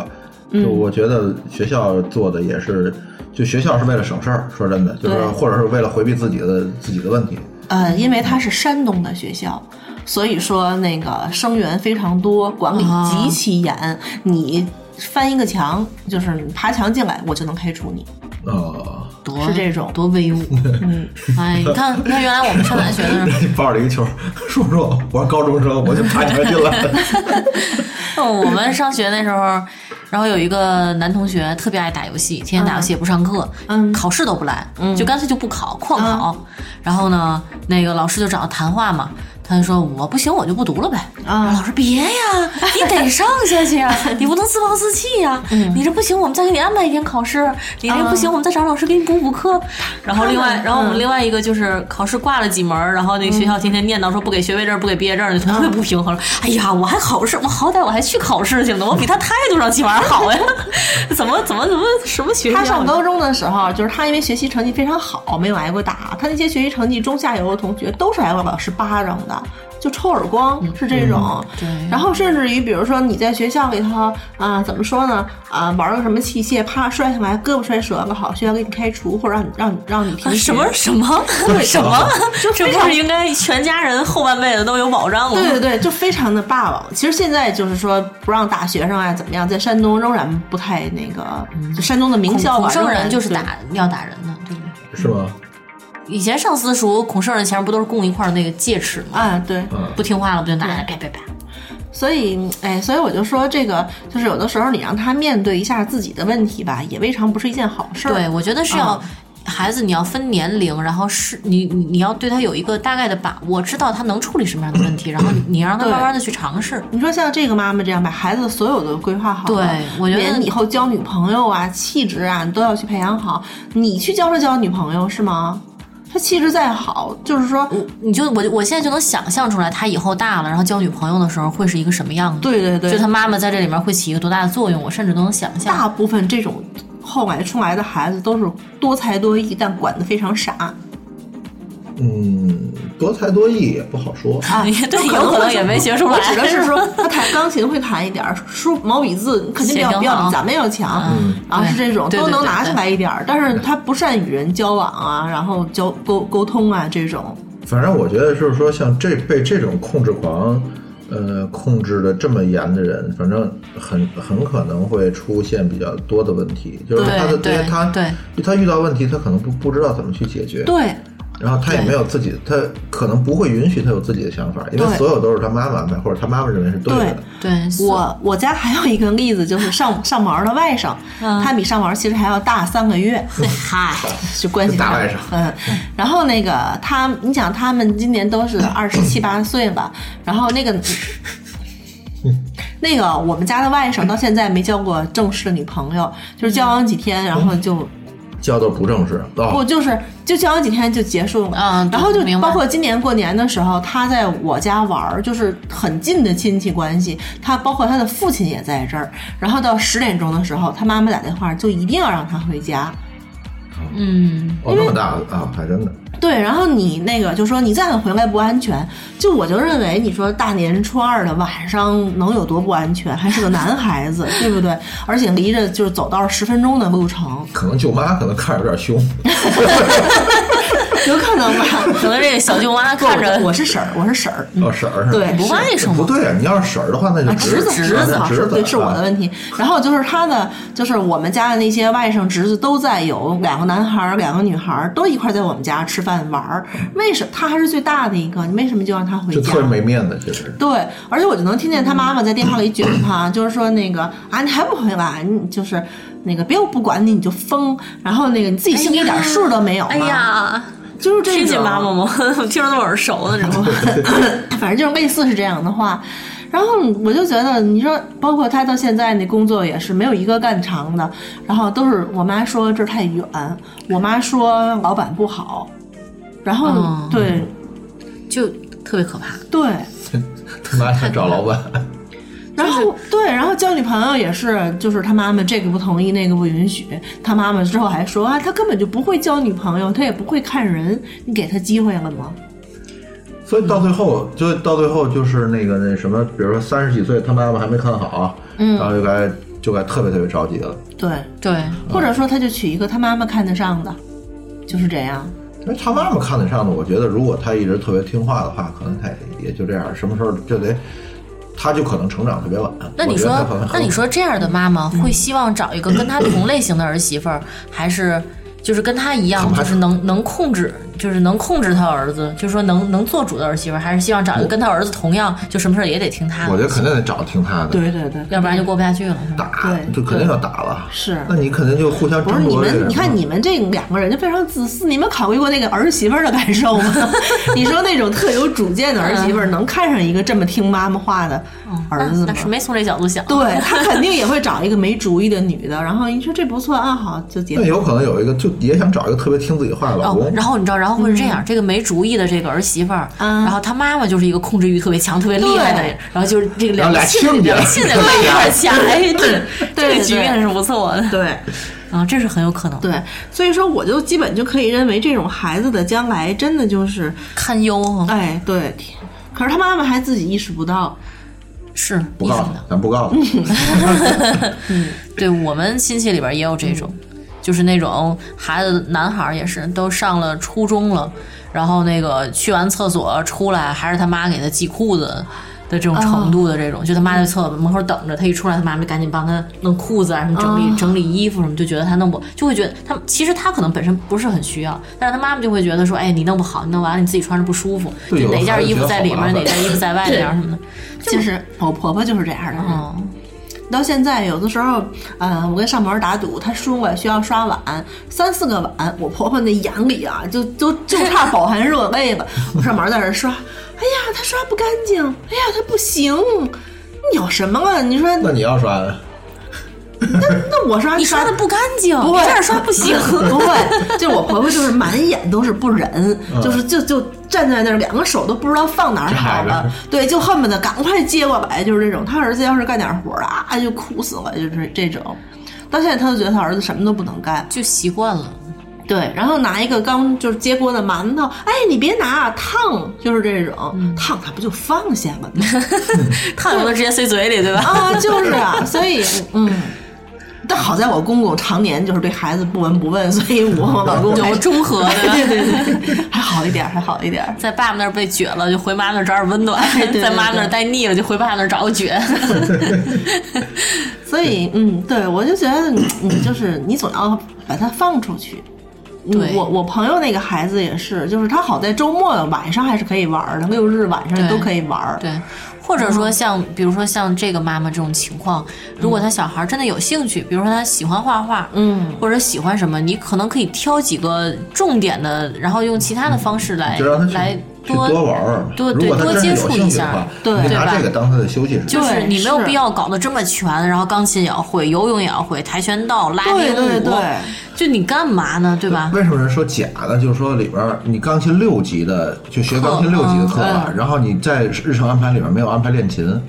S2: 就我觉得学校做的也是，就学校是为了省事儿，说真的，就是或者是为了回避自己的自己的问题。
S4: 呃，因为他是山东的学校，所以说那个生源非常多，管理
S3: 啊
S4: 极其严。你翻一个墙，就是你爬墙进来，我就能开除你。
S2: 呃，
S3: 多
S4: 是这种
S3: 多威武。
S4: 嗯，
S3: 哎，你看，你看，原来我们上大学的时候，
S2: 你抱着一个球，叔叔，我是高中生，我就爬墙进来。
S3: 哦我们上学那时候，然后有一个男同学特别爱打游戏，天天打游戏也不上课，
S4: 嗯
S3: 考试都不来，就干脆就不考，旷考。然后呢，那个老师就找他谈话嘛。他就说：“我不行，我就不读了呗。”
S4: 啊
S3: 老师别呀，你得上下去呀，你不能自暴自弃呀。你这不行，我们再给你安排一天考试；你这不行，我们再找老师给你补补课。然后另外，然后我们另外一个就是考试挂了几门，然后那个学校天天念叨说不给学位证、不给毕业证，就特别不平衡。哎呀，我还考试，我好歹我还去考试去呢，我比他态度上起码好呀。怎么怎么怎么什么学校？
S4: 他上高中的时候，就是他因为学习成绩非常好，没有挨过打。他那些学习成绩中下游的同学都是挨过老师巴掌的。的，就抽耳光是这种。
S3: 对
S4: 然后甚至于，比如说你在学校里头啊、怎么说呢？啊、玩个什么器械，啪摔下来，胳膊摔折了，好，学校给你开除，或者让你让你让你停学。
S3: 什么 什么什么？这不是应该全家人后半辈子都有保障吗？
S4: 对对对，就非常的霸王。其实现在就是说不让打学生啊，怎么样，在山东仍然不太那个，就山东的名校吧，仍然
S3: 就是打要打人的，对不对？
S2: 是吗？
S3: 以前上私塾，孔圣人前面不都是供一块儿那个戒尺吗？
S4: 啊，对。
S3: 不听话了不就拿来啪啪啪？
S4: 所以，哎，所以我就说，这个就是有的时候你让他面对一下自己的问题吧，也未尝不是一件好事儿。
S3: 对，我觉得是要
S4: 嗯
S3: 孩子，你要分年龄，然后是你你你要对他有一个大概的把握，知道他能处理什么样的问题，然后你让他慢慢的去尝试。
S4: 你说像这个妈妈这样，把孩子所有的规划好，
S3: 对我觉得
S4: 以后交女朋友啊、气质啊，你都要去培养好。你去交着交女朋友是吗？他气质再好，就是说，
S3: 你就我我现在就能想象出来，他以后大了，然后交女朋友的时候会是一个什么样子。
S4: 对对对，
S3: 就他妈妈在这里面会起一个多大的作用，我甚至都能想象。
S4: 大部分这种后来出来的孩子都是多才多艺，但管的非常傻。
S2: 嗯，多才多艺也不好说。
S4: 啊，
S3: 对，
S4: 就
S3: 有可能也没学出来。
S4: 我指的是说，他弹钢琴会弹一点儿，书毛笔字肯定比
S3: 写挺好
S4: 较比较比咱们要强，
S3: 嗯
S4: 然后是这种都能拿
S3: 对对对
S4: 出来一点儿，但是他不善与人交往啊，然后交沟沟通啊这种，
S2: 反正我觉得就是说，像这被这种控制狂，呃，控制的这么严的人，反正很很可能会出现比较多的问题，就是他的
S3: 对
S2: 他
S3: 对
S2: 他遇到问题，他可能不不知道怎么去解决，
S4: 对
S2: 然后他也没有自己，他可能不会允许他有自己的想法，因为所有都是他妈妈安排，或者他妈妈认为是对的。
S3: 对，
S4: 我我家还有一个例子，就是上 上毛的外甥，
S3: 嗯。
S4: 他比上毛其实还要大三个月，
S3: 嗨，
S4: 就关系大
S2: 大外甥。
S4: 嗯，然后那个他，你想他们今年都是 二十七八岁吧，然后那个。那个我们家的外甥到现在没交过正式的女朋友，就是交往几天，然后就
S2: 教的不正式
S4: 不
S2: 哦，
S4: 就是就交往几天就结束了，
S3: 嗯
S4: 然后就包括今年过年的时候，他在我家玩儿，就是很近的亲戚关系，他包括他的父亲也在这儿，然后到十点钟的时候，他妈妈打电话就一定要让他回家，
S3: 嗯，
S2: 哦那么大啊，还真的。
S4: 对，然后你那个就说你再回来不安全，就我就认为你说大年初二的晚上能有多不安全？还是个男孩子，对不对？而且离着就是走道十分钟的路程，
S2: 可能舅妈可能看着有点凶，
S4: 有可能吧？
S3: 可能这个小舅妈看着
S4: 我是婶儿，我是婶儿，
S2: 哦婶儿是
S4: 对
S3: 不外甥吗？
S2: 不对啊，你要是婶儿的话，那就
S4: 啊，侄子，
S2: 侄
S4: 侄子，
S2: 侄子
S4: 对，是我的
S2: 啊
S4: 问题。然后就是他的，就是我们家的那些外甥侄子都在，有两个男孩儿，两个女孩儿，都一块儿在我们家吃饭玩儿。为什么他还是最大的一个？你为什么就让他回家
S2: 就特？别没面子，其实。
S4: 对，而且我就能听见他妈妈在电话里卷他，就是说那个啊，你还不回来？你就是那个别我不管你，你就疯。然后那个你自己心里一点数都没有吗？
S3: 哎呀，
S4: 就是这种。
S3: 听见妈妈吗？我听着那么耳熟呢，这种。
S4: 反正就是类似是这样的话。然后我就觉得，你说，包括他到现在那工作也是没有一个干长的，然后都是我妈说这儿太远，我妈说老板不好，然后、
S3: 嗯
S4: 对
S3: 就特别可怕。
S4: 对，
S2: 他妈想找老板，
S4: 然后对，然后交女朋友也是，就是他妈妈这个不同意，那个不允许。他妈妈之后还说啊，他根本就不会交女朋友，他也不会看人，你给他机会了吗？
S2: 所以到最后，就到最后就是那个那什么，比如说三十几岁，他妈妈还没看好，嗯，然后就该就该特别特别着急了。
S4: 对，
S3: 对，
S4: 或者说他就娶一个他妈妈看得上的，就是这样。
S2: 因为他妈妈看得上的，我觉得如果他一直特别听话的话，可能他也也就这样，什么时候就得，他就可能成长特别晚。
S3: 那你说那你说这样的妈妈会希望找一个跟她同类型的儿媳妇儿，还是就是跟她一样，就是能能控制，就是能控制他儿子，就是说能能做主的儿媳妇，还是希望找一个跟他儿子同样，就什么事儿也得听他的？
S2: 我觉得肯定得找听他的，
S4: 对对对，
S3: 要不然就过不下去了，是吧？
S2: 打
S4: 对
S2: 就肯定要打了。
S4: 是
S2: 那你肯定就互相
S4: 不是你们。你看你们这两个人就非常自私，你们考虑过那个儿媳妇的感受吗？你说那种特有主见的儿媳妇能看上一个这么听妈妈话的儿子吗
S3: 那那？是没从这角度想。
S4: 对他肯定也会找一个没主意的女的，然后你说这不错啊，好就结婚。
S2: 那有可能有一个就也想找一个特别听自己话的老
S3: 哦
S2: 公，，
S3: 然后你知道，然后会是这样，这个没主意的这个儿媳妇儿，
S4: 嗯
S3: 然后她妈妈就是一个控制欲特别强、特别厉害的人，然后就是这个两个亲
S2: 亲家
S3: 两亲家可以一块儿掐，哎，这
S4: 对
S3: 这个局面是不错的，
S4: 对
S3: 啊，这是很有可能，
S4: 对，所以说我就基本就可以认为，这种孩子的将来真的就是，
S3: 堪忧啊。
S4: 哎，对，可是他妈妈还自己意识不到。
S3: 是
S2: 不告诉咱不告诉他。
S3: 对我们亲戚里边也有这种，就是那种孩子，男孩儿也是，都上了初中了，然后那个去完厕所出来，还是他妈给他系裤子的这种程度的这种，就他妈在厕所门口等着，他一出来，他妈就赶紧帮他弄裤子啊，什么整理、整理衣服什么，就觉得他弄不，就会觉得他其实他可能本身不是很需要，但是他妈妈就会觉得说，哎，你弄不好，你弄完了你自己穿着不舒服，就哪件衣服在里面，哪件衣服在外面什么的，
S4: 就是我婆婆就是这样的。到现在，有的时候，嗯，我跟上门打赌，他说我需要刷碗三四个碗，我婆婆那眼里啊，就就就差饱含热泪了。我上门在这刷，哎呀，他刷不干净，哎呀，他不行，你有什么啊？你说
S2: 那你要刷的，
S4: 那我刷
S3: 你刷的不干净，
S4: 不会
S3: 你这样刷不行。
S4: 不会，就我婆婆就是满眼都是不忍，就是就就站在那儿，两个手都不知道放哪儿好了，对，就恨不得赶快接过来，就是这种。他儿子要是干点活儿啊，就哭死了，就是这种。到现在他都觉得他儿子什么都不能干，
S3: 就习惯了。
S4: 对，然后拿一个刚就是接锅的馒头，哎，你别拿烫，就是这种烫，他不就放下了吗？
S3: 烫完了直接塞嘴里，对吧？
S4: 啊，就是啊，所以嗯。但好在我公公常年就是对孩子不闻不问，所以我老公还
S3: 有中和的
S4: 对对 对，还好一点，还好一点。
S3: 在爸爸那儿被撅了，就回妈那儿找点温暖；
S4: 对对
S3: 在妈那儿待腻了，就回爸那儿找个撅。
S4: 所以，嗯，对我就觉得，你就是你总要把它放出去。
S3: 对
S4: 我我朋友那个孩子也是，就是他好在周末晚上还是可以玩的，六日晚上都可以玩。
S3: 对，或者说像比如说像这个妈妈这种情况，如果他小孩真的有兴趣，比如说他喜欢画画，
S4: 嗯，
S3: 或者喜欢什么，你可能可以挑几个重点的，然后用其他的方式来来
S2: 去多玩儿。
S3: 多
S2: 如果他真是有
S3: 多接触一下
S2: 兴趣的话，
S4: 对
S2: 你
S3: 对吧
S2: 拿这个当他的休息时间。
S3: 就是
S4: 对
S3: 你没有必要搞得这么全，然后钢琴也要会，游泳也要会，跆拳道、拉丁舞，
S4: 对对对，
S3: 就你干嘛呢？对吧？
S2: 为什么人说假的？就是说里边儿你钢琴六级的，就学钢琴六级的课吧，
S4: 嗯
S2: 然后你在日程安排里边没有安排练琴，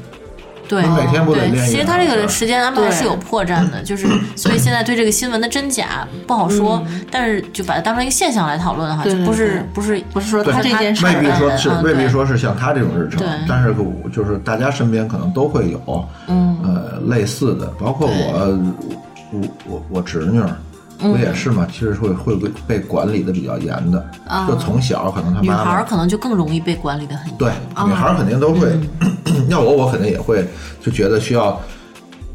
S3: 对，
S2: 你每天不得
S3: 对，
S2: 练一
S3: 其实他这个
S2: 时
S3: 时间安排是有破绽的，就是 所以现在对这个新闻的真假不好说，但是就把它当成一个现象来讨论的话，
S4: 对对
S3: 就不是不是
S4: 不是说他这件事儿
S2: 未必说是未必说是像他这种日程，但是就是大家身边可能都会有，
S4: 嗯。
S2: 呃，类似的，包括我，我我我侄女不也是嘛？其实会会被被管理的比较严的，
S4: 啊
S2: 就从小可能他
S3: 女
S2: 妈女
S3: 孩儿可能就更容易被管理的很严。
S2: 对，女孩儿肯定都会，
S3: 嗯
S2: 要我我肯定也会，就觉得需要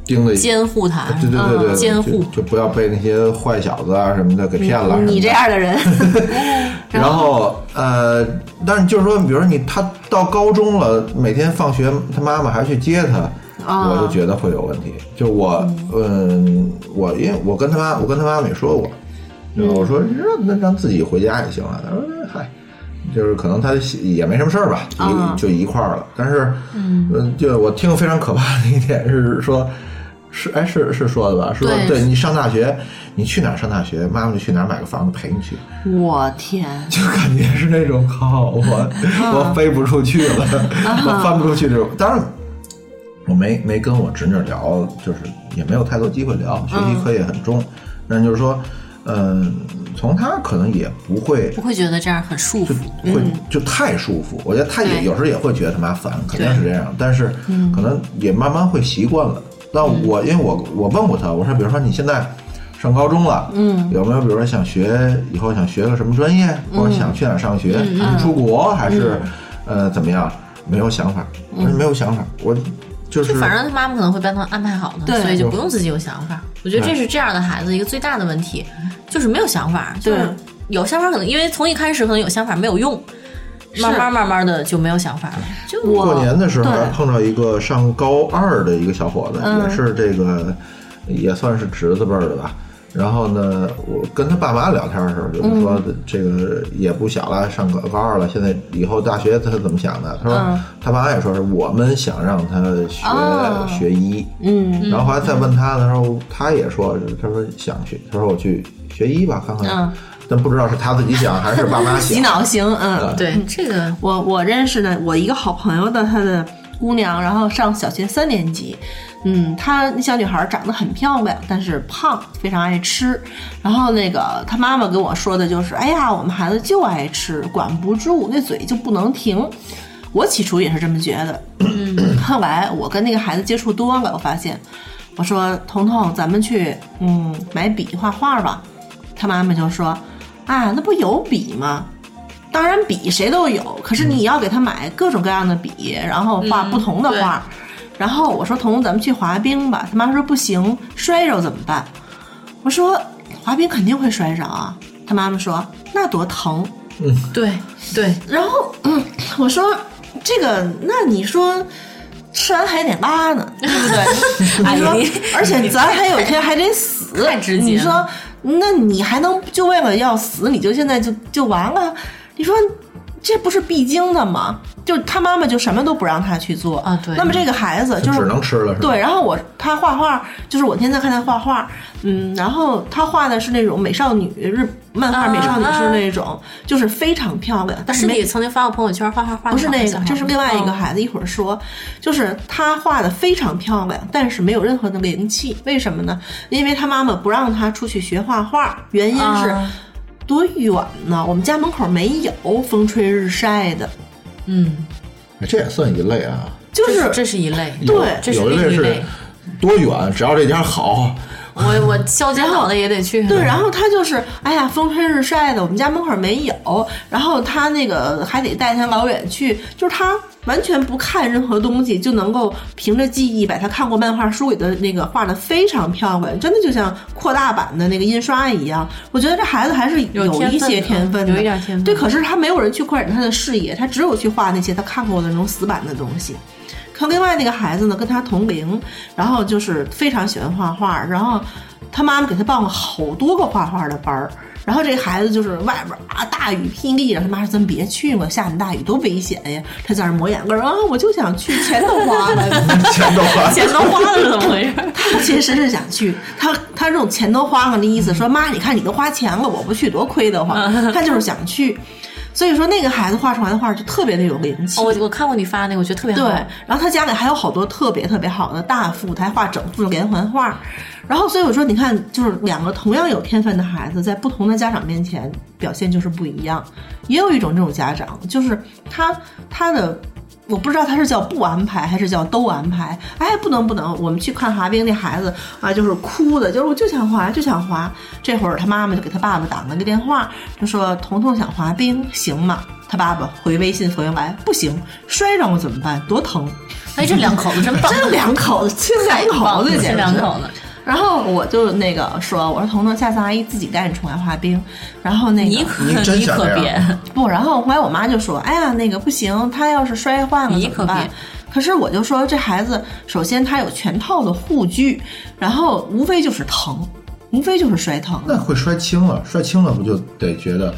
S2: 盯着
S3: 监护她，
S2: 对对对对，
S3: 嗯监护
S2: 就就不要被那些坏小子啊什么的给骗了。
S4: 你这样的人，
S2: 然后 呃，但是就是说，比如说你他到高中了，每天放学他妈妈还去接他，
S4: 啊
S2: 我就觉得会有问题。就我嗯，我因为我跟他妈，我跟他妈妈也说过，我说让那让自己回家也行啊。他说嗨。就是可能他也没什么事儿吧，
S4: 啊
S2: 一就一块儿了。但是，嗯，就我听过非常可怕的一点是说，是哎是是说的吧？说
S3: 对
S2: 对你上大学，你去哪儿上大学，妈妈就去哪儿买个房子陪你去。
S4: 我天，
S2: 就感觉是那种靠我我飞不出去了，我翻不出去这种。当然，我没没跟我侄女聊，就是也没有太多机会聊，学习课也很重。但就是说，嗯，从她可能也不会
S3: 不会觉得这样很束缚。
S2: 会就太束缚。我觉得她也有时候也会觉得他妈烦，肯定是这样。但是可能也慢慢会习惯了。那我因为我我问过她，我说，比如说你现在。上高中了，嗯，有没有比如说想学以后想学个什么专业，或者想去哪儿上学，是出国还是呃怎么样？没有想法，我说没有想法，我就是
S3: 就反正他妈妈可能会帮他安排好的，
S4: 对
S3: 所以就不用自己有想法。我觉得这是这样的孩子一个最大的问题，就是没有想法，就是有想法可能因为从一开始可能有想法没有用，慢慢慢慢的就没有想法了。就
S2: 过年的时候还碰到一个上高二的一个小伙子，
S4: 嗯
S2: 也是这个也算是侄子辈儿的吧。然后呢，我跟他爸妈聊天的时候，就是说
S4: 嗯。
S2: 这个也不小了，上高高二了，现在以后大学他怎么想的？他说
S4: 嗯。
S2: 他爸妈也说是我们想让他学
S4: 哦
S2: 学医，
S4: 嗯。
S2: 然后后来再问他的时候，他也说他说想学，他说我去学医吧，看看。
S4: 嗯。
S2: 但不知道是他自己想还是爸妈想。
S4: 洗脑型，嗯，
S3: 对。这个
S4: 我我认识的我一个好朋友的他的姑娘，然后上小学三年级，嗯，她那小女孩长得很漂亮，但是胖，非常爱吃。然后那个她妈妈跟我说的就是，哎呀，我们孩子就爱吃，管不住，那嘴就不能停。我起初也是这么觉得。嗯，后来我跟那个孩子接触多了，我发现，我说彤彤，咱们去嗯买笔画画吧。她妈妈就说啊，那不有笔吗？当然笔谁都有，可是你要给他买各种各样的笔，然后画不同的画。然后我说彤彤，咱们去滑冰吧。他妈说不行，摔着怎么办？我说滑冰肯定会摔着啊。他妈妈说那多疼。
S3: 嗯，对对。
S4: 然后嗯，我说这个，那你说吃完还得拉呢，对不对？你说，而且咱还有一天还得死，
S3: 太直接。
S4: 你说，那你还能就为了要死，你就现在就就完了？你说这不是必经的吗？就他妈妈就什么都不让他去做
S3: 啊，对。
S4: 那么这个孩子就是
S2: 只能吃了，
S4: 对。然后我他画画，就是我天天看他画画，嗯，然后他画的是那种美少女日漫画，美少女是那种，就是非常漂亮。但是
S3: 你曾经发过朋友圈，画画画
S4: 不是那个，这是另外一个孩子。一会儿说，就是他画的非常漂亮，但是没有任何的灵气。为什么呢？因为他妈妈不让他出去学画画，原因是。多远呢？我们家门口没有风吹日晒的。
S3: 嗯，
S2: 这也算一类啊。
S4: 就是
S3: 这是一类，
S4: 对，
S3: 这是
S2: 一
S3: 类。
S2: 多远？只要这家好。
S3: 我我消减好的也得去。
S4: 对，然后他就是，哎呀，风吹日晒的，我们家门口没有。然后他那个还得带他老远去，就是他完全不看任何东西，就能够凭着记忆把他看过漫画书里的那个画的非常漂亮，真的就像扩大版的那个印刷一样。我觉得这孩子还是有一些天分
S3: 的，有一点天分。
S4: 对，可是他没有人去扩展他的视野，他只有去画那些他看过的那种死板的东西。可另外那个孩子呢，跟他同龄，然后就是非常喜欢画画，然后。他妈妈给他报了好多个画画的班儿，然后这孩子就是外边啊大雨霹雳，然后他妈说咱别去嘛，下那么大雨多危险呀！他在那抹眼泪啊，我就想去，钱都花了，
S2: 钱都花了，
S3: 钱都花了是怎么回事？
S4: 他其实是想去，他他这种钱都花了的意思，说妈，你看你都花钱了，我不去多亏得慌。他就是想去。所以说那个孩子画出来的画就特别的有灵气。
S3: 我我看过你发的那个，我觉得特别好。
S4: 对，然后他家里还有好多特别特别好的大幅，他还画整幅连环画。然后所以我说，你看，就是两个同样有天分的孩子，在不同的家长面前表现就是不一样。也有一种这种家长，就是他他的。我不知道他是叫不安排还是叫都安排。哎，不能不能，我们去看滑冰，那孩子啊，就是哭的，就是我就想滑，就想滑。这会儿他妈妈就给他爸爸打了个电话，就说彤彤想滑冰，行吗？他爸爸回微信回来，不行，摔着我怎么办？多疼！
S3: 哎，这两口子真棒，
S4: 真两口子亲 两口子，
S3: 亲两口子。
S4: 然后我就那个说，我说彤彤，下次阿姨自己带你出来滑冰。然后那个
S3: 你可你可别
S4: 不。然后后来我妈就说，哎呀，那个不行，他要是摔坏了怎么办？可是我就说，这孩子首先他有全套的护具，然后无非就是疼，无非就是摔疼。
S2: 那会摔轻了，摔轻了不就得觉得。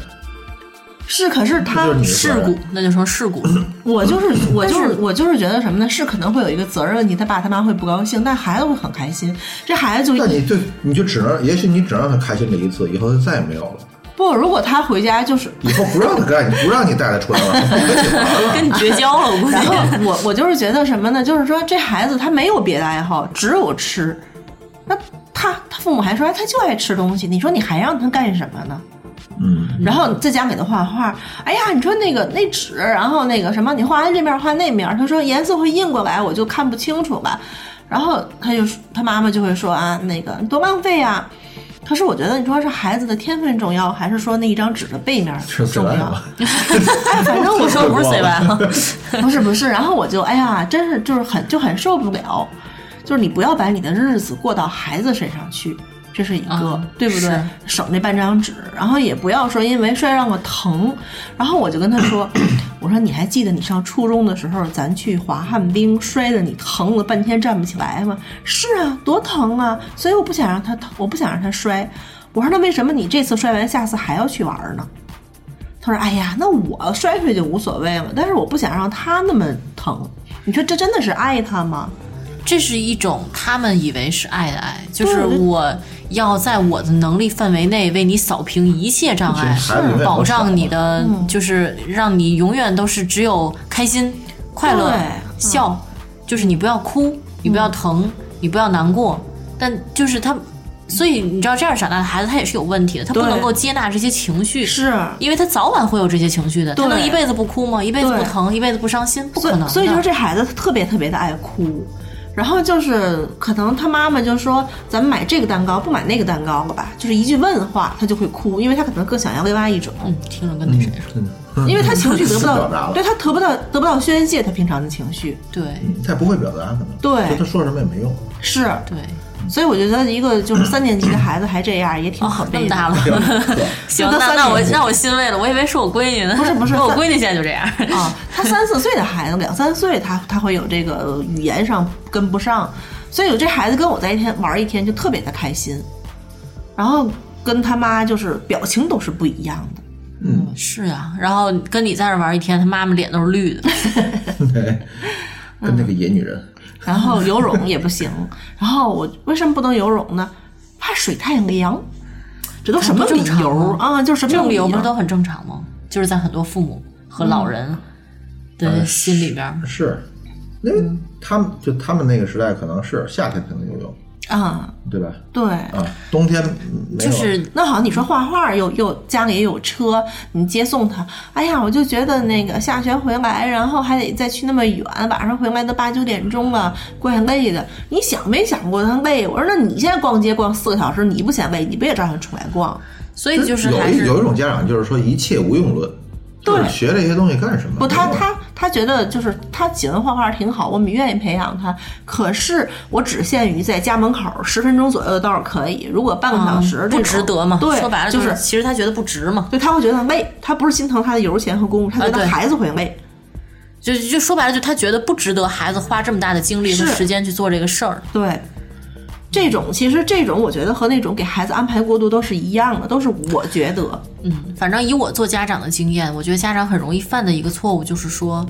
S4: 是，可是他
S3: 事故，那就成事故。
S4: 我就是，我就是，我就是觉得什么呢？是可能会有一个责任问题，他爸他妈会不高兴，但孩子会很开心。这孩子就
S2: 那你就你就只能，也许你只让他开心这一次，以后就再也没有了。
S4: 不，如果他回家就是
S2: 以后不让他干，你不让你带他出来玩，
S3: 跟你绝交了。
S4: 我然后我我就是觉得什么呢？就是说这孩子他没有别的爱好，只有吃。那他他父母还说，他就爱吃东西。你说你还让他干什么呢？
S2: 嗯，
S4: 然后在家给他画画。哎呀，你说那个那纸，然后那个什么，你画完这面画那面，他说颜色会印过来，我就看不清楚吧。然后他就他妈妈就会说啊，那个多浪费呀。可是我觉得，你说是孩子的天分重要，还是说那一张纸的背面重要？哎，反正我
S3: 说不是随便，
S4: 不是不是。然后我就哎呀，真是就是很就很受不了，就是你不要把你的日子过到孩子身上去。这是一个，对不对？省那半张纸，然后也不要说因为摔让我疼，然后我就跟他说：“ 我说你还记得你上初中的时候，咱去滑旱冰摔的你疼了半天站不起来吗？是啊，多疼啊！所以我不想让他疼，我不想让他摔。我说那为什么你这次摔完，下次还要去玩呢？他说：哎呀，那我摔出去就无所谓了，但是我不想让他那么疼。你说这真的是爱他吗？
S3: 这是一种他们以为是爱的爱，就是我。”要在我的能力范围内为你扫平一切障碍，保障你的就是让你永远都是只有开心、快乐、笑，就是你不要哭，你不要疼，你不要难过。但就是他所以你知道这样长大的孩子他也是有问题的，他不能够接纳这些情绪，
S4: 是。
S3: 因为他早晚会有这些情绪的，他能一辈子不哭吗？一辈子不疼，一辈子不伤心，不可能。
S4: 所以所以就是这孩子特别特别的爱哭，然后就是可能他妈妈就说咱们买这个蛋糕不买那个蛋糕了吧，就是一句问话他就会哭，因为他可能更想要另外一种，
S3: 嗯，听着跟那谁说，
S2: 的，
S4: 因为他情绪得不
S2: 表
S4: 到
S2: 达，了。
S4: 对他得不到得不到宣泄，他平常的情绪。
S3: 对。
S2: 他也不会表达，可能。
S4: 对。
S2: 他说什么也没用。
S4: 是，
S3: 对，
S4: 所以我觉得一个就是三年级的孩子还这样也挺好
S3: 哦，那。么大了。行，那那我那我欣慰了，我以为是我闺女呢。
S4: 不是不 是
S3: 我闺女现在就这样。
S4: 啊，他三四岁的孩子，两三岁他他会有这个语言上跟不上，所以有这孩子跟我在一天玩一天就特别的开心，然后跟他妈就是表情都是不一样的。
S2: 嗯，
S3: 是啊，然后跟你在这玩一天，他妈妈脸都是绿的。
S2: 对，跟那个野女人，
S4: 然后游泳也不行，然后我为什么不能游泳呢？怕水太凉，这都什么理由啊？就是什
S3: 这种理
S4: 么理由
S3: 由不是都很正常吗？就是在很多父母和老人的心里边，
S2: 是，因为他们就他们那个时代可能是夏天才能游泳，
S4: 啊？
S2: 对吧？
S4: 对，
S2: 啊，冬天。
S3: 就是
S4: 那好，你说画画又又家里也有车，你接送他，哎呀，我就觉得那个下学回来，然后还得再去那么远，晚上回来都八九点钟了，怪累的。你想没想过他累？我说那你现在逛街逛四个小时，你不嫌累，你不也照样出来逛？
S3: 所以就是
S2: 有一有一种家长就是说一切无用论，就是
S4: 对
S2: 学这些东西干什么？
S4: 不，他他他觉得就是他喜欢画画挺好，我们愿意培养他。可是我只限于在家门口十分钟左右的倒是可以，如果半个小时、
S3: 嗯不值得嘛？
S4: 对，
S3: 说白了
S4: 就是
S3: 是，其实他觉得不值嘛。
S4: 对，他会觉得累，他不是心疼他的油钱和功夫，他觉得孩子会累。
S3: 就就说白了，就他觉得不值得孩子花这么大的精力和时间去做这个事儿。
S4: 对，这种其实这种我觉得和那种给孩子安排过度都是一样的，都是我觉得，
S3: 嗯，反正以我做家长的经验，我觉得家长很容易犯的一个错误就是说，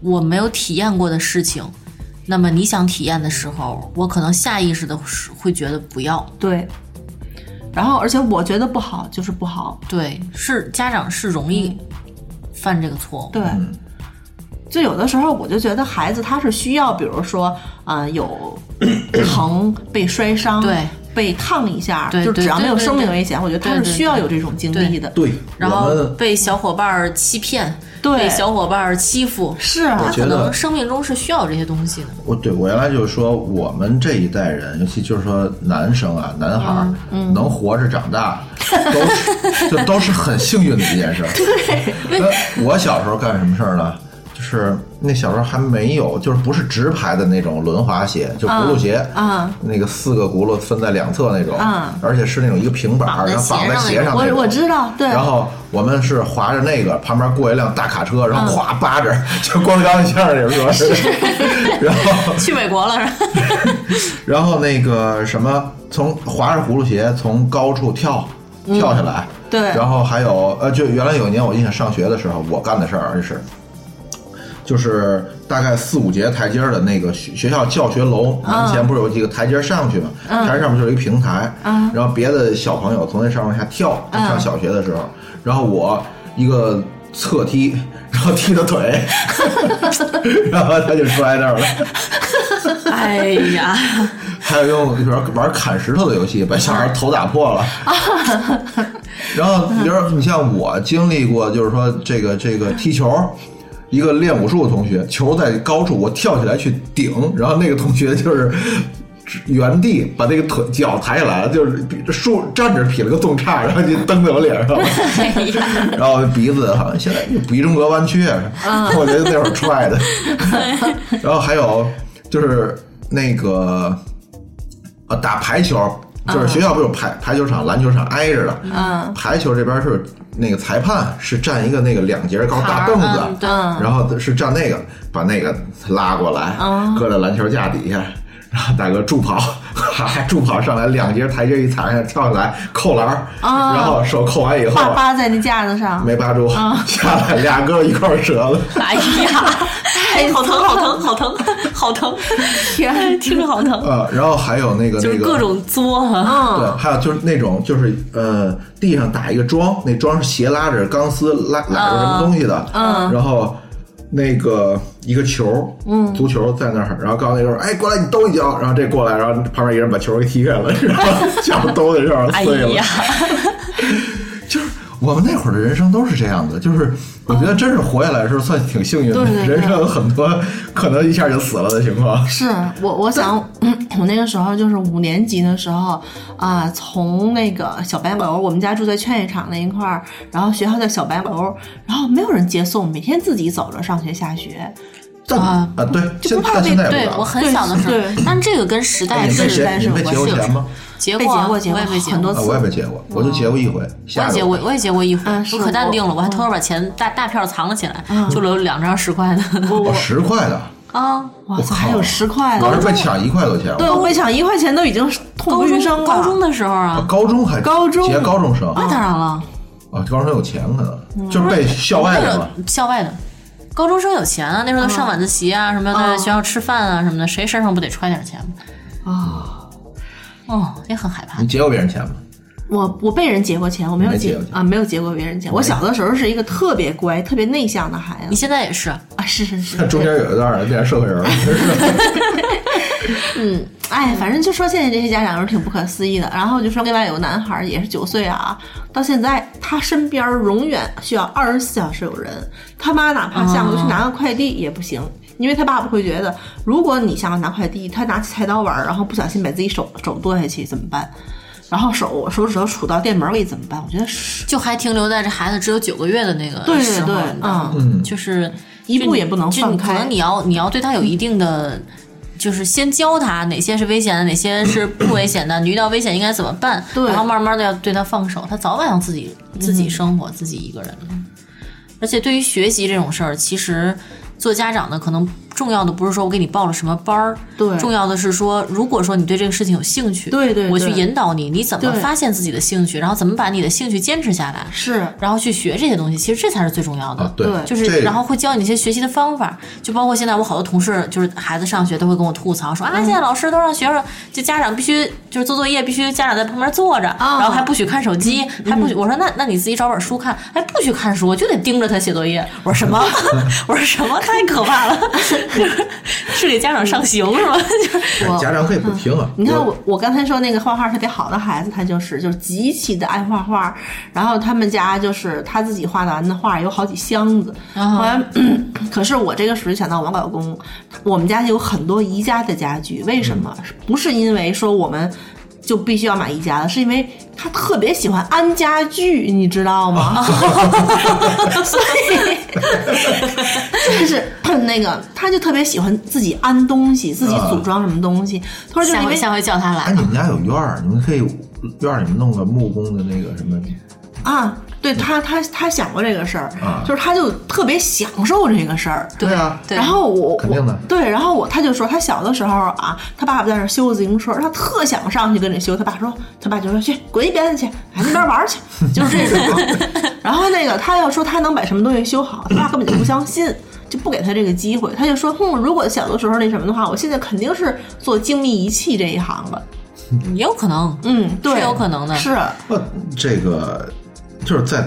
S3: 我没有体验过的事情，那么你想体验的时候，我可能下意识的会觉得不要。
S4: 对。然后，而且我觉得不好就是不好，
S3: 对，是家长是容易犯这个错误。
S4: 对。就有的时候，我就觉得孩子他是需要，比如说，啊，有疼、被摔伤、
S3: 对
S4: 被烫一下，就只要没有生命危险，我觉得他是需要有这种经历的。
S2: 对，
S3: 然后被小伙伴儿欺骗，
S4: 对
S3: 被小伙伴儿欺负，
S4: 是啊
S3: 他可
S2: 觉得
S3: 能生命中是需要这些东西的。
S2: 我对我原来就是说，我们这一代人，尤其就是说男生啊，男孩儿、
S3: 嗯
S2: 能活着长大，都是 就都是很幸运的一件事。对，我小时候干什么事儿呢？就是那小时候还没有，就是不是直排的那种轮滑鞋，就轱辘鞋
S4: 啊
S2: 那个四个轱辘分在两侧那种，
S4: 啊
S2: 而且是那种一个平板然后绑在
S3: 鞋上
S4: 我。我知道，对。
S2: 然后我们是划着那个，旁边过一辆大卡车，然后
S4: 嗯
S2: 咵扒着，就光钢线儿里边儿，然后
S3: 去美国了是吧？
S2: 然后那个什么，从划着轱辘鞋从高处跳跳下来，
S4: 对
S2: 然后还有呃，就原来有一年我印象上学的时候，我干的事儿是，就是大概四五节台阶的那个学学校教学楼门前不是有几个台阶上去吗？台阶上面就是一个平台，然后别的小朋友从那上往下跳，就上小学的时候，然后我一个侧踢，然后踢的腿，然后他就摔那儿了。
S3: 哎呀，
S2: 还有用，比如说玩砍石头的游戏，把小孩头打破了。然后，比如说你像我经历过，就是说这个这个踢球，一个练武术的同学，球在高处，我跳起来去顶，然后那个同学就是。原地把那个腿脚抬起来了，就是比竖站着劈了个洞叉，然后就蹬在我脸上 然后鼻子好像现在鼻中隔弯曲啊，我觉得那会儿踹的。然后还有就是那个呃打排球，就是学校不是有排排球场、篮球场挨着的，
S4: 嗯
S2: 排球这边是那个裁判是站一个那个两节高大凳子，然后是站那个把那个拉过来，搁在篮球架底下。然后大哥助跑，哈哈，助跑上来两节台阶一踩上跳下来扣篮儿，然后手扣完以后
S4: 扒扒在那架子上，
S2: 没扒住，下来俩胳膊一块折了。
S3: 哎呀，哎，好疼，好疼，好疼，好疼！天，听着好疼，
S2: 呃，然后还有那个那个
S3: 就是各种作啊。
S2: 对，还有就是那种就是呃，地上打一个桩，那桩是斜拉着钢丝拉拉着什么东西的，嗯，然后那个一个球，嗯，足球在那儿，然后告诉那个人，哎，过来你兜一脚，然后这过来，然后旁边一个人把球给踢开了，然后脚兜在这儿
S3: 哎
S2: 碎了。
S3: 呀，
S2: 就是我们那会儿的人生都是这样的，就是我觉得真是活下来是算挺幸运的，
S4: 对对对
S2: 人生有很多可能一下就死了的情况。
S4: 是我，我想，我那个时候就是五年级的时候啊、从那个小白楼，我们家住在劝业场那一块儿，然后学校在小白楼，然后没有人接送，每天自己走着上学下学。
S3: 啊
S2: 啊，对，
S4: 就不怕被
S3: 对我很小的时候
S4: 对，
S3: 但这个跟时代是
S4: 有关
S3: 系
S2: 劫过
S3: 结过，
S4: 劫过
S3: 我也被劫过
S4: 很多次
S2: 啊，我也被结过，我就结过一回，
S3: 我。也结过，我也结过一回，我可淡定了，
S4: 我
S3: 我还偷偷把钱大大票藏了起来，就留两张十块的
S2: 哦，
S4: 我 我
S2: 十块的，
S3: 啊。
S4: 哇塞，
S2: 我操
S4: 还有十块
S2: 我
S4: 的，
S2: 是被抢一块多钱。
S4: 对，我被抢一块钱都已经痛
S3: 高
S4: 不欲生了。
S3: 高中的时候
S2: 啊
S3: 啊，
S2: 高中还
S4: 高中
S2: 劫高中生
S3: 那当然了，
S2: 啊，高中生有钱可
S4: 嗯
S2: 能就是被校外的嘛。
S3: 校外的。高中生有钱啊，那时候都上晚自习啊，什么在
S4: 嗯
S3: 学校吃饭啊什么的，谁身上不得揣点钱吗？
S4: 啊，
S3: 哦，也很害怕
S2: 你。劫过别人钱吗？
S4: 我我被人劫过钱，我没有劫
S2: 没劫过
S4: 啊，没有劫过别人钱。我小的时候是一个特别乖、特别内向的孩子你
S3: 现在也是，
S4: 啊，是是是，
S2: 中间有一段儿变成社会人了，
S4: 嗯，哎，反正就说现在这些家长是挺不可思议的。然后就说另外有个男孩也是九岁啊，到现在他身边永远需要二十四小时有人，他妈哪怕下楼去拿个快递也不行。因为他爸爸会觉得，如果你下楼拿快递，他拿起菜刀玩儿，然后不小心把自己手手剁下去怎么办？然后手手指头杵到店门里怎么办？我觉得是
S3: 就还停留在这孩子只有九个月的那个
S4: 对对
S3: 时候，
S2: 嗯
S3: 就是
S4: 一步也不能放开
S3: 可能你要你要对他有一定的。就是先教他哪些是危险的，哪些是不危险的，你遇到危险应该怎么办，
S4: 对
S3: 然后慢慢的要对他放手，他早晚要自己自己生活，自己一个人的。而且对于学习这种事儿，其实做家长的可能重要的不是说我给你报了什么班儿，
S4: 对
S3: 重要的是说，如果说你对这个事情有兴趣，
S4: 对对
S3: 我去引导你，你怎么发现自己的兴趣，然后怎么把你的兴趣坚持下来，
S4: 是
S3: 然后去学这些东西，其实这才是最重要的。
S2: 啊，对，
S3: 就是，然后会教你一些学习的方法，就包括现在我好多同事，就是孩子上学都会跟我吐槽说啊，
S4: 嗯
S3: 现在老师都让学生，就家长必须就是做作业，必须家长在旁边坐着，
S4: 啊
S3: 然后还不许看手机，还不许。我说那那你自己找本书看，还不许看书，就得盯着他写作业。我说什么？我说什么？太可怕了，就是给家长上刑是吗？
S2: 家长可以不听啊。
S4: 你看我，我刚才说那个画画特别好的孩子，他就是就是极其的爱画画，然后他们家就是他自己画完的画有好几箱子。后来，可是我这个时候想到我老公，我们家有很多宜家的家具，为什么？不是因为说我们。就必须要买宜家的，是因为他特别喜欢安家具，你知道吗？所以就是那个，他就特别喜欢自己安东西，自己组装什么东西。他说就是因为
S3: 下回叫他
S2: 哎，
S3: 来
S2: 你，们家有院儿，你们可以院儿里面弄个木工的那个什么，
S4: 啊，对他他他想过这个事儿，
S2: 啊
S4: 就是他就特别享受这个事儿。
S2: 对啊，
S3: 对，
S4: 然后我
S2: 肯定的
S4: 我对，然后我他就说他小的时候啊，他爸爸在那儿修自行车，他特想上去跟着修，他爸说他爸就说去滚一边去，哎那边玩去，就是这种。然后那个他要说他能把什么东西修好，他爸根本就不相信。就不给他这个机会，他就说：“哼，如果小的时候那什么的话，我现在肯定是做精密仪器这一行了。
S3: 也有可能，
S4: 嗯，对，
S3: 是有可能的
S4: 是，
S2: 不，这个就是在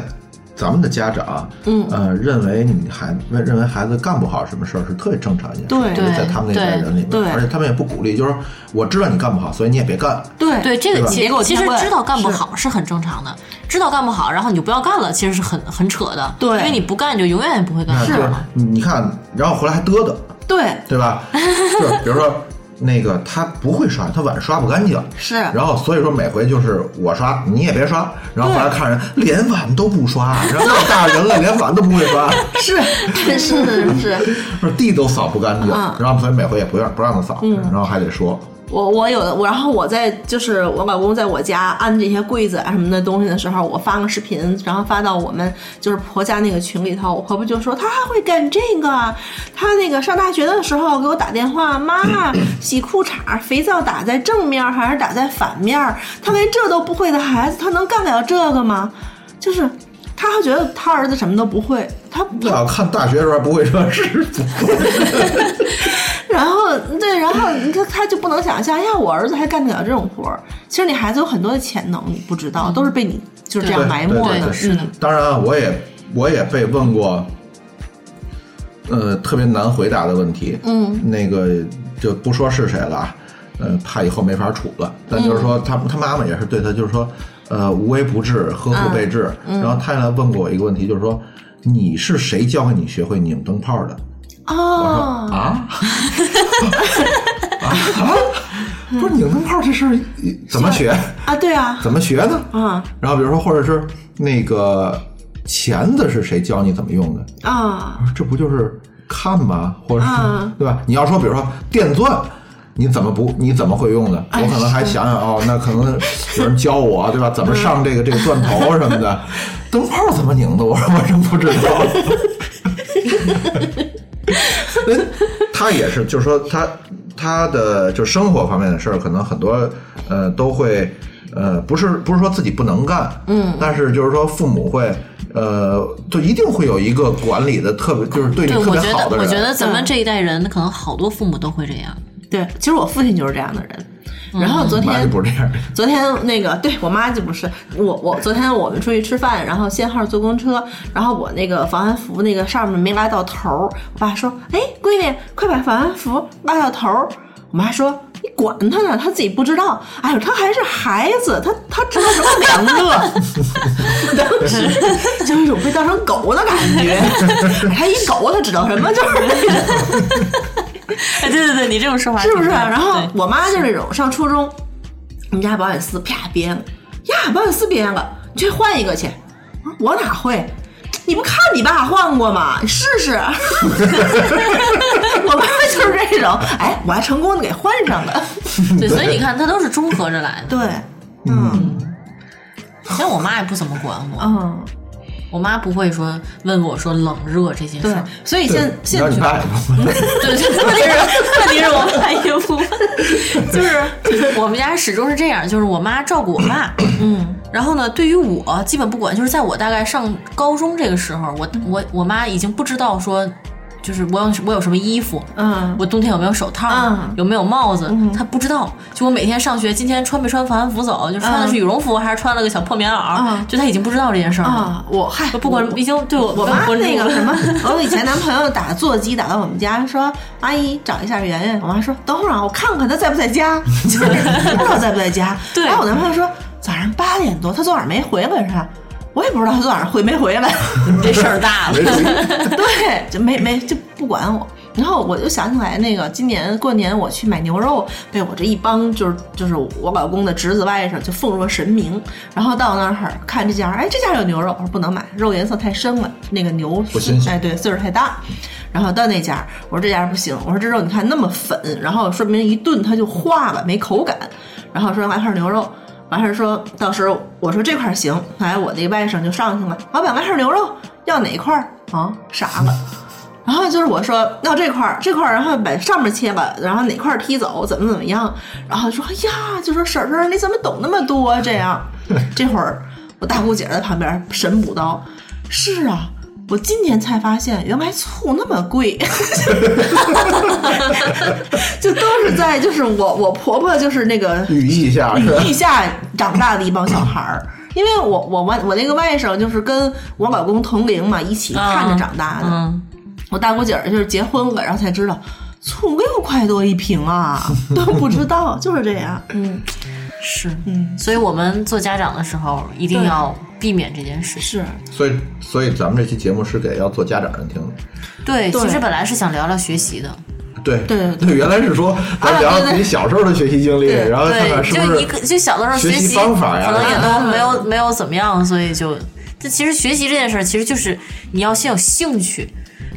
S2: 咱们的家长，
S4: 嗯。
S2: 呃，认为你孩认认为孩子干不好什么事儿是特别正常一件事，
S4: 对。
S2: 就是在他们那代人里面，
S4: 对。
S2: 而且他们也不鼓励，就是我知道你干不好，所以你也别干。
S4: 对
S3: 对这个
S2: 结果
S3: 其实知道干不好是。很正常的，知道干不好，然后你就不要干了，其实是很很扯的。
S4: 对。
S3: 因为你不干，你就永远也不会干。
S2: 是。你你看，然后回来还嘚嘚，
S4: 对，
S2: 对吧？就是比如说那个他不会刷，他碗刷不干净，
S4: 是
S2: 然后所以说每回就是我刷，你也别刷，然后后来看人连碗都不刷，然后大人了连碗都不会刷，
S4: 是是是是，
S2: 地都扫不干净，
S4: 嗯。
S2: 然后所以每回也不让不让他扫，然后还得说，
S4: 我我有的我，然后我在就是我老公在我家安这些柜子啊什么的东西的时候，我发个视频，然后发到我们就是婆家那个群里头，我婆婆就说她还会干这个，她那个上大学的时候给我打电话，妈妈洗裤衩肥皂打在正面还是打在反面？她连这都不会的孩子，她能干了这个吗？就是。她还觉得他儿子什么都不会，她
S2: 那要看大学时候还不会说是不会，
S4: 然后对，然后你看他就不能想象，哎呀，我儿子还干得了这种活儿。其实你孩子有很多的潜能，你不知道，都是被你就是这样埋没的。
S3: 是的
S4: 嗯，
S2: 当然啊，我也我也被问过，呃特别难回答的问题，
S4: 嗯，
S2: 那个就不说是谁了啊，呃，怕以后没法处了。但就是说他他妈妈也是对他就是说，呃，无微不至，呵护备至。然后他来问过我一个问题，就是说你是谁教给你学会拧灯泡的？
S4: 哦，
S2: 啊 啊啊！不是拧灯泡这事儿怎么学？
S4: 啊，对啊，
S2: 怎么学呢？
S4: 啊
S2: 然后比如说，或者是那个钳子是谁教你怎么用的？
S4: 啊
S2: 这不就是看吗？或者是、
S4: 啊
S2: 对吧？你要说，比如说电钻，你怎么不你怎么会用的？
S4: 哎
S2: 我可能还想想哦，那可能有人教我，对吧？怎么上这个这个钻头什么的？灯泡怎么拧的？我说我真不知道。嗯 他也是，就是说他他的就生活方面的事儿，可能很多呃都会呃不是不是说自己不能干，嗯，但是就是说父母会呃就一定会有一个管理的特别就是对你
S3: 对，
S2: 特
S3: 我觉得
S2: 别好的人，
S3: 我觉得咱们这一代人可能好多父母都会这样。
S4: 对，其实我父亲就是这样的人。然后昨天
S2: 就不是这样的。
S4: 昨天那个对我妈就不是我我昨天我们出去吃饭，然后限号坐公车，然后我那个防寒服那个上面没拉到头儿，我爸说：“哎，闺女，快把防寒服拉到头儿。”我妈说：“你管他呢，他自己不知道。哎呦，他还是孩子，他他知道什么两乐。当时就有一种被当成狗的感觉，他一狗他知道什么，就是那种。
S3: 哎，对你这种说法
S4: 是不是？然后我妈就是那种上初中，我们家保险丝啪编了，呀，保险丝编了，你去换一个去。我哪会？你不看你爸换过吗？你试试。我妈就是这种，哎，我还成功的给换上了。
S3: 对，所以你看，他都是综合着来的。
S4: 对，嗯
S3: 像我妈也不怎么管我，
S4: 嗯，
S3: 我妈不会说问我说冷热这些事儿。，
S4: 所以现现
S2: 然后你爸也不会
S3: 对，对问题是问题是我妈也不问，就是我们家始终是这样，就是我妈照顾我爸，
S4: 嗯
S3: 然后呢，对于我基本不管，就是在我大概上高中这个时候，我我我妈已经不知道说，就是我有我有什么衣服，
S4: 嗯
S3: 我冬天有没有手套，
S4: 嗯
S3: 有没有帽子，他不知道。就我每天上学，今天穿没穿防寒服走，就穿的是羽绒服、还是穿了个小破棉袄，
S4: 嗯
S3: 就他已经不知道这件事儿了。
S4: 啊，我嗨，
S3: 不管已经对我
S4: 我妈那个什么，我以前男朋友打座机打到我们家，说阿姨找一下圆圆。我妈说等会儿啊，我看看他在不在家，就是 不知道在不在家。
S3: 对
S4: 然后我男朋友说早上八点多，他昨晚没回来是吧？我也不知道他昨晚上回没回来。
S3: 这事儿大了。
S4: 对，就没没就不管我。然后我就想起来，那个今年过年我去买牛肉，被我这一帮就是就是我老公的侄子外甥就奉若神明。然后到那儿看这家，哎，这家有牛肉，我说不能买，肉颜色太深了，那个牛哎，对，岁数太大。然后到那家，我说这家不行，我说这肉你看那么粉，然后说明一炖它就化了，没口感。然后说来块牛肉，完事儿说到时候我说这块儿行，后来我那个外甥就上去了，老板来块牛肉，要哪块儿啊？傻了。然后就是我说要这块儿，这块儿，然后把上面切了，然后哪块儿踢走，怎么怎么样？然后说哎呀，就说婶婶你怎么懂那么多？这样，这会儿我大姑姐在旁边神补刀，是啊。我今年才发现，原来醋那么贵，就都是在就是我我婆婆就是那个
S2: 语义下
S4: 羽翼下长大的一帮小孩儿。因为我我外我那个外甥就是跟我老公同龄嘛，一起看着长大的。
S3: 嗯，
S4: 我大姑姐儿就是结婚了，然后才知道醋六块多一瓶啊，都不知道，就是这样。嗯，
S3: 是，
S4: 嗯，
S3: 所以我们做家长的时候一定要避免这件事。
S4: 是。
S2: 所以所以咱们这期节目是给要做家长人听。的。
S3: 对，
S4: 对。
S3: 其实本来是想聊聊学习的，
S2: 对。
S4: 对
S2: 对，原来是说咱聊
S4: 啊对对
S2: 自己小时候的学习经历，
S4: 对。
S2: 然后看看
S3: 对，
S2: 是不是
S3: 就一个就小的时候
S2: 学习
S3: 习
S2: 方法呀。
S3: 可能也都
S4: 嗯
S3: 没有没有怎么样，所以就，这其实学习这件事儿，其实就是你要先有兴趣，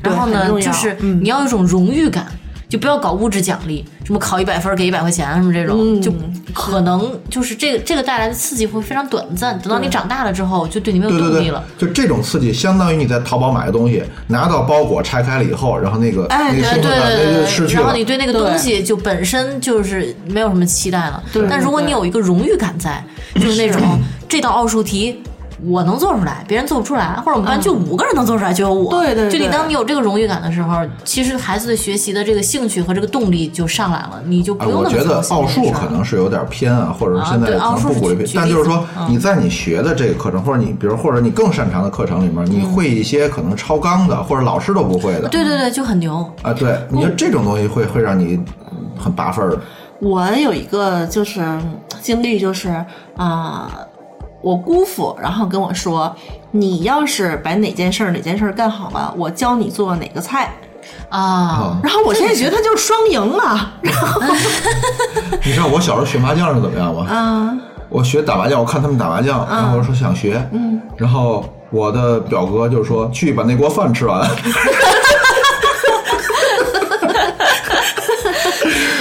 S3: 然后呢，就是
S4: 嗯。
S3: 你要有一种荣誉感。就不要搞物质奖励，什么考一百分给一百块钱什么这种，
S4: 嗯
S3: 就可能就是这个这个带来的刺激会非常短暂。等到你长大了之后，就对你没有
S2: 对对对
S3: 动力了。，
S2: 就这种刺激，相当于你在淘宝买的东西，拿到包裹拆开了以后，然后那个
S4: 哎
S2: 那个
S3: 对对对对对，
S2: 就失去了
S3: 然后你。对那个东西就本身就是没有什么期待了
S4: 对。
S3: 但如果你有一个荣誉感在，就是那种这道奥数题我能做出来，别人做不出来，或者我们班就五个人能做出来，就有我。
S4: 对对对
S3: 就你当你有这个荣誉感的时候，其实孩子的学习的这个兴趣和这个动力就上来了，你就
S2: 哎，
S3: 不用那么
S2: 我觉得奥数可能是有点偏啊，或者是
S3: 啊
S2: 现在可
S3: 对奥数
S2: 能不鼓励偏，但就是说你在你学的这个课程，或者你比如或者你更擅长的课程里面，你会一些可能超纲的，或者老师都不会的。
S3: 对对对，就很牛。
S2: 啊，对，你说这种东西会会让你很拔分儿的。
S4: 我有一个就是经历，就是啊、我姑父然后跟我说，你要是把哪件事儿哪件事儿干好了，我教你做哪个菜。
S3: 啊，
S4: 然后我现在觉得他就是双赢啊，然后
S2: 你知道我小时候学麻将是怎么样吗？
S4: 嗯
S2: 我学打麻将，我看他们打麻将，然后我说想学，嗯，然后我的表哥就说去把那锅饭吃完，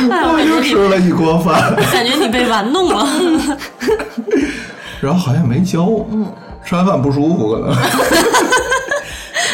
S2: 我又吃了一锅饭，
S3: 感觉你被玩弄了。
S2: 然后好像没教，嗯，吃完饭不舒服可能。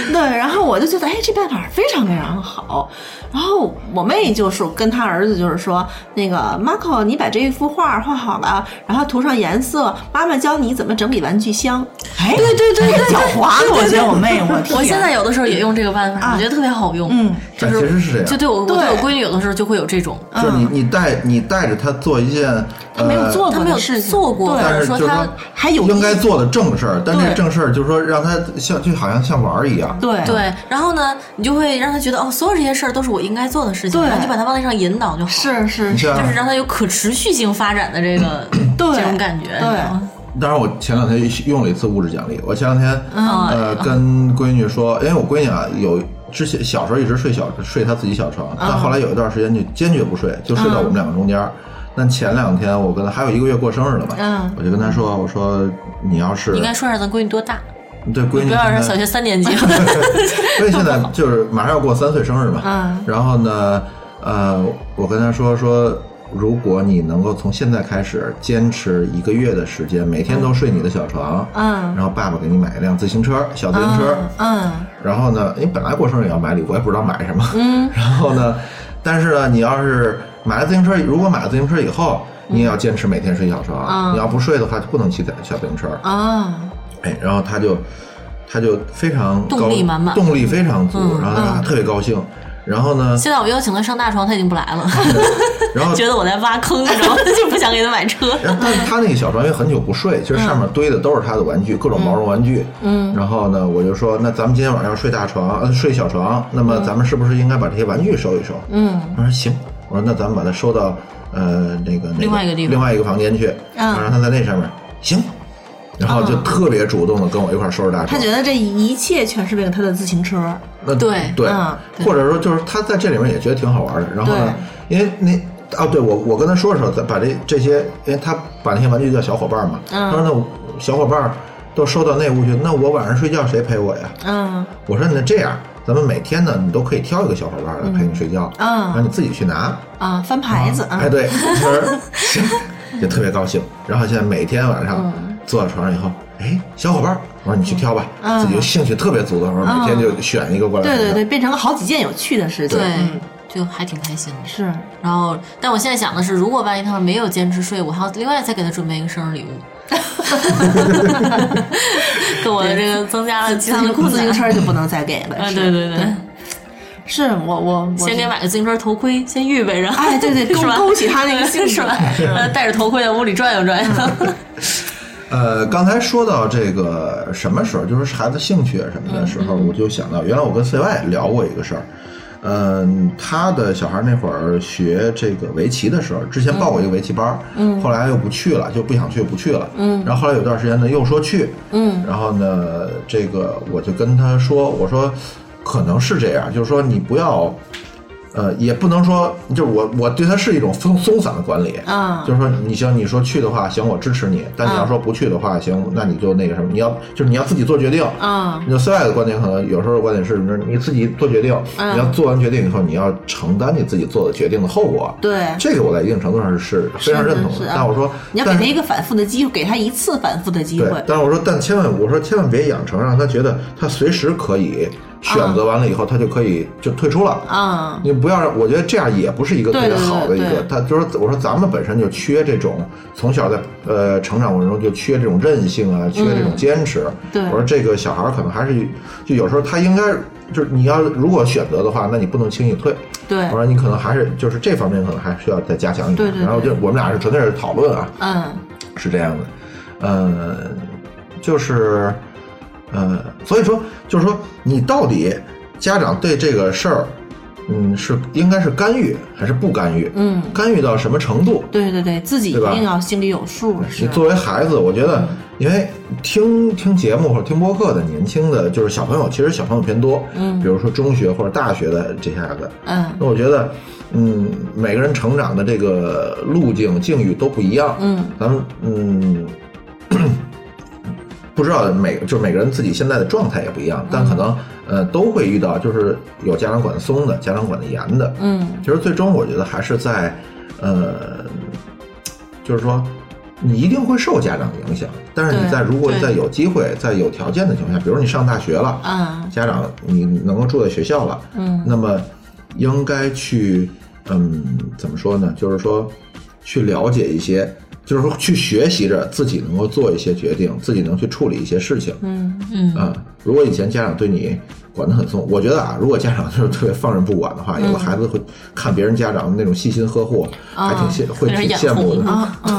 S4: 对，然后我就觉得，哎，这办法非常非常好。然后我妹就是跟她儿子就是说，那个 Marco，你把这一幅画画好了，然后涂上颜色，妈妈教你怎么整理玩具箱。哎，对对对对，狡猾的，我觉得我妹，我天
S3: 我现在有的时候也用这个办法，
S4: 啊
S3: 我觉得特别好用。
S4: 嗯，
S2: 但其实是这样
S3: 就对我，我对
S4: 对
S3: 我闺女有的时候就会有这种，
S2: 就是你你带你带着她做一件
S4: 她没有
S2: 呃
S4: 做
S3: 他没有做过，
S2: 但是就是说
S4: 还有
S2: 应该做的正事儿，但这
S4: 个
S2: 正事儿就是说让他像就好像像玩儿一样。
S4: 对。
S3: 对，然后呢，你就会让他觉得哦，所有这些事儿都是我应该做的事情，
S4: 对。
S3: 然后就把他往那上引导就好，
S4: 是是。是，
S3: 就是让他有可持续性发展的这个
S4: 对
S3: 这种感觉，
S4: 对。
S2: 当然，我前两天用了一次物质奖励。我前两天
S3: 嗯。
S2: 呃跟闺女说，因为我闺女啊有之前小时候一直睡小睡她自己小床，
S3: 嗯。
S2: 但后来有一段时间就坚决不睡，就睡到我们两个中间儿。但前两天我跟他还有一个月过生日了吧，
S4: 嗯。
S2: 我就跟他说，我说你要是
S3: 你应该说一下咱闺女多大，
S2: 对闺女
S3: 不要让小学三年级。
S2: 所以现在就是马上要过三岁生日嘛，
S4: 嗯。
S2: 然后呢，呃，我跟他说说，如果你能够从现在开始坚持一个月的时间，每天都睡你的小床，
S4: 嗯。
S2: 然后爸爸给你买一辆自行车，小自行车，
S4: 嗯
S2: 然后呢，因为本来过生日也要买礼物，我也不知道买什么，嗯，然后呢，但是呢，你要是买了自行车，如果买了自行车以后，你也要坚持每天睡小床，
S4: 嗯
S2: 你要不睡的话，就不能骑小自行车，
S4: 啊，
S2: 哎，然后他就他就非常高
S3: 动力满满
S2: 动力非常足，
S3: 嗯
S2: 然后他特别高兴。然后呢，
S3: 现在我邀请他上大床，他已经不来了
S2: 然后
S3: 觉得我在挖坑，你知道吗？就不想给他买车。
S2: 然后但是他那个小床因为很久不睡，其实上面堆的都是他的玩具，各种毛绒玩具。嗯，然后呢，我就说，那咱们今天晚上要睡大床，呃，睡小床，那么咱们是不是应该把这些玩具收一收？
S4: 嗯
S2: 他说行，我说那咱们把它收到呃那个那个
S3: 另外一个地方。
S2: 另外一个房间去，
S4: 嗯。
S2: 让他在那上面。行，然后就特别主动的跟我一块儿收拾大床。
S4: 他觉得这一切全是为了他的自行车。
S2: 那。
S3: 对
S2: 对。
S4: 嗯，
S2: 或者说就是他在这里面也觉得挺好玩的。然后呢，因为那啊，对我我跟他说的时候，咱把这这些，因为他把那些玩具叫小伙伴嘛，
S4: 嗯。
S2: 他说那我小伙伴都收到那屋去，那我晚上睡觉谁陪我呀？
S4: 嗯。
S2: 我说那这样，咱们每天呢，你都可以挑一个小伙伴来陪你睡觉，
S4: 嗯
S2: 然后你自己去拿。
S4: 啊，翻牌子啊
S2: 哎，，对，他说行，就特别高兴。然后现在每天晚上坐到床上以后，哎，小伙伴，我说你去挑吧，
S4: 嗯
S2: 自己就兴趣特别足的时候，每天就选一个过来。
S4: 对对对，，变成了好几件有趣的事情。
S3: 对
S4: 嗯，
S3: 就还挺开心的。
S4: 是，
S3: 然后，但我现在想的是，如果万一他们没有坚持睡，我还要另外再给他准备一个生日礼物，跟我这个增加了其他的负
S4: 自行。车就不能再给了。
S3: 啊，
S4: 是
S3: 对对对，
S4: 是我我我
S3: 先给买个自行车头盔，先预备着。
S4: 哎对对 勾勾起他那个兴致
S3: 是吧？呃戴着头盔在屋里转悠转悠。
S2: 呃，刚才说到这个什么时候，就是孩子兴趣啊什么的时候，我就想到，原来我跟 CY 聊过一个事儿。嗯，他的小孩那会儿学这个围棋的时候，之前报过一个围棋班，嗯，后来又不去了，就不想去不去了，嗯，然后后来有段时间呢又说去，嗯，然后呢，这个我就跟他说，我说可能是这样，就是说你不要。呃，也不能说，就是我我对他是一种松松散的管理，
S4: 啊
S2: 就是说你行，你说去的话，行，我支持你，但你要说不去的话，行，那你就那个什么，你要就是你要自己做决定，
S4: 啊
S2: 你就 C 外的观点可能有时候观点是，你自己做决定，
S4: 嗯
S2: 你要做完决定以后，你要承担你自己做的决定的后果。
S4: 对
S2: 这个我在一定程度上是非常认同的。但我说，
S4: 你要给他一个反复的机会，给他一次反复的机
S2: 对
S4: 会，。
S2: 但是我说，但千万我说千万别养成让他觉得他随时可以选择完了以后，他就可以就退出了。
S4: 啊，
S2: 你不要让，我觉得这样也不是一个特别好的一个。他就是说我说咱们本身就缺这种，从小在呃成长过程中就缺这种韧性啊，缺这种坚持。
S4: 嗯对
S2: 我说这个小孩儿可能还是就有时候他应该就是你要如果选择的话，那你不能轻易退。
S4: 对
S2: 我，说你可能还是就是这方面可能还需要再加强一点。
S4: 对对对
S2: 然后就我们俩是纯粹是讨论啊，
S4: 嗯
S2: 是这样的，嗯，就是，呃，所以说，就是说，你到底家长对这个事儿，嗯，是应该是干预还是不干预？
S4: 嗯，
S2: 干预到什么程度？
S4: 对对对，自己一定要心里有数。
S2: 你，作为孩子，我觉得，因为听听节目或者听播客的年轻的，就是小朋友，其实小朋友偏多，
S4: 嗯
S2: 比如说中学或者大学的这些孩子，
S4: 嗯
S2: 那我觉得，嗯，每个人成长的这个路径境遇都不一样。
S4: 嗯，
S2: 咱们嗯，不知道每就是每个人自己现在的状态也不一样，但可能呃都会遇到，就是有家长管的松的，家长管的严的。
S4: 嗯
S2: 其实最终我觉得还是在呃，就是说。你一定会受家长影响，但是你在如果在有机会、在有条件的情况下，比如你上大学了，
S4: 嗯
S2: 家长你能够住在学校了，
S4: 嗯
S2: 那么应该去，嗯，怎么说呢？就是说，去了解一些，就是说去学习着自己能够做一些决定，自己能去处理一些事情。
S4: 嗯
S3: 嗯
S2: 啊、如果以前家长对你管得很松，我觉得啊，如果家长就是特别放任不管的话，有的孩子会看别人家长那种细心呵护，还挺羡，会挺羡慕的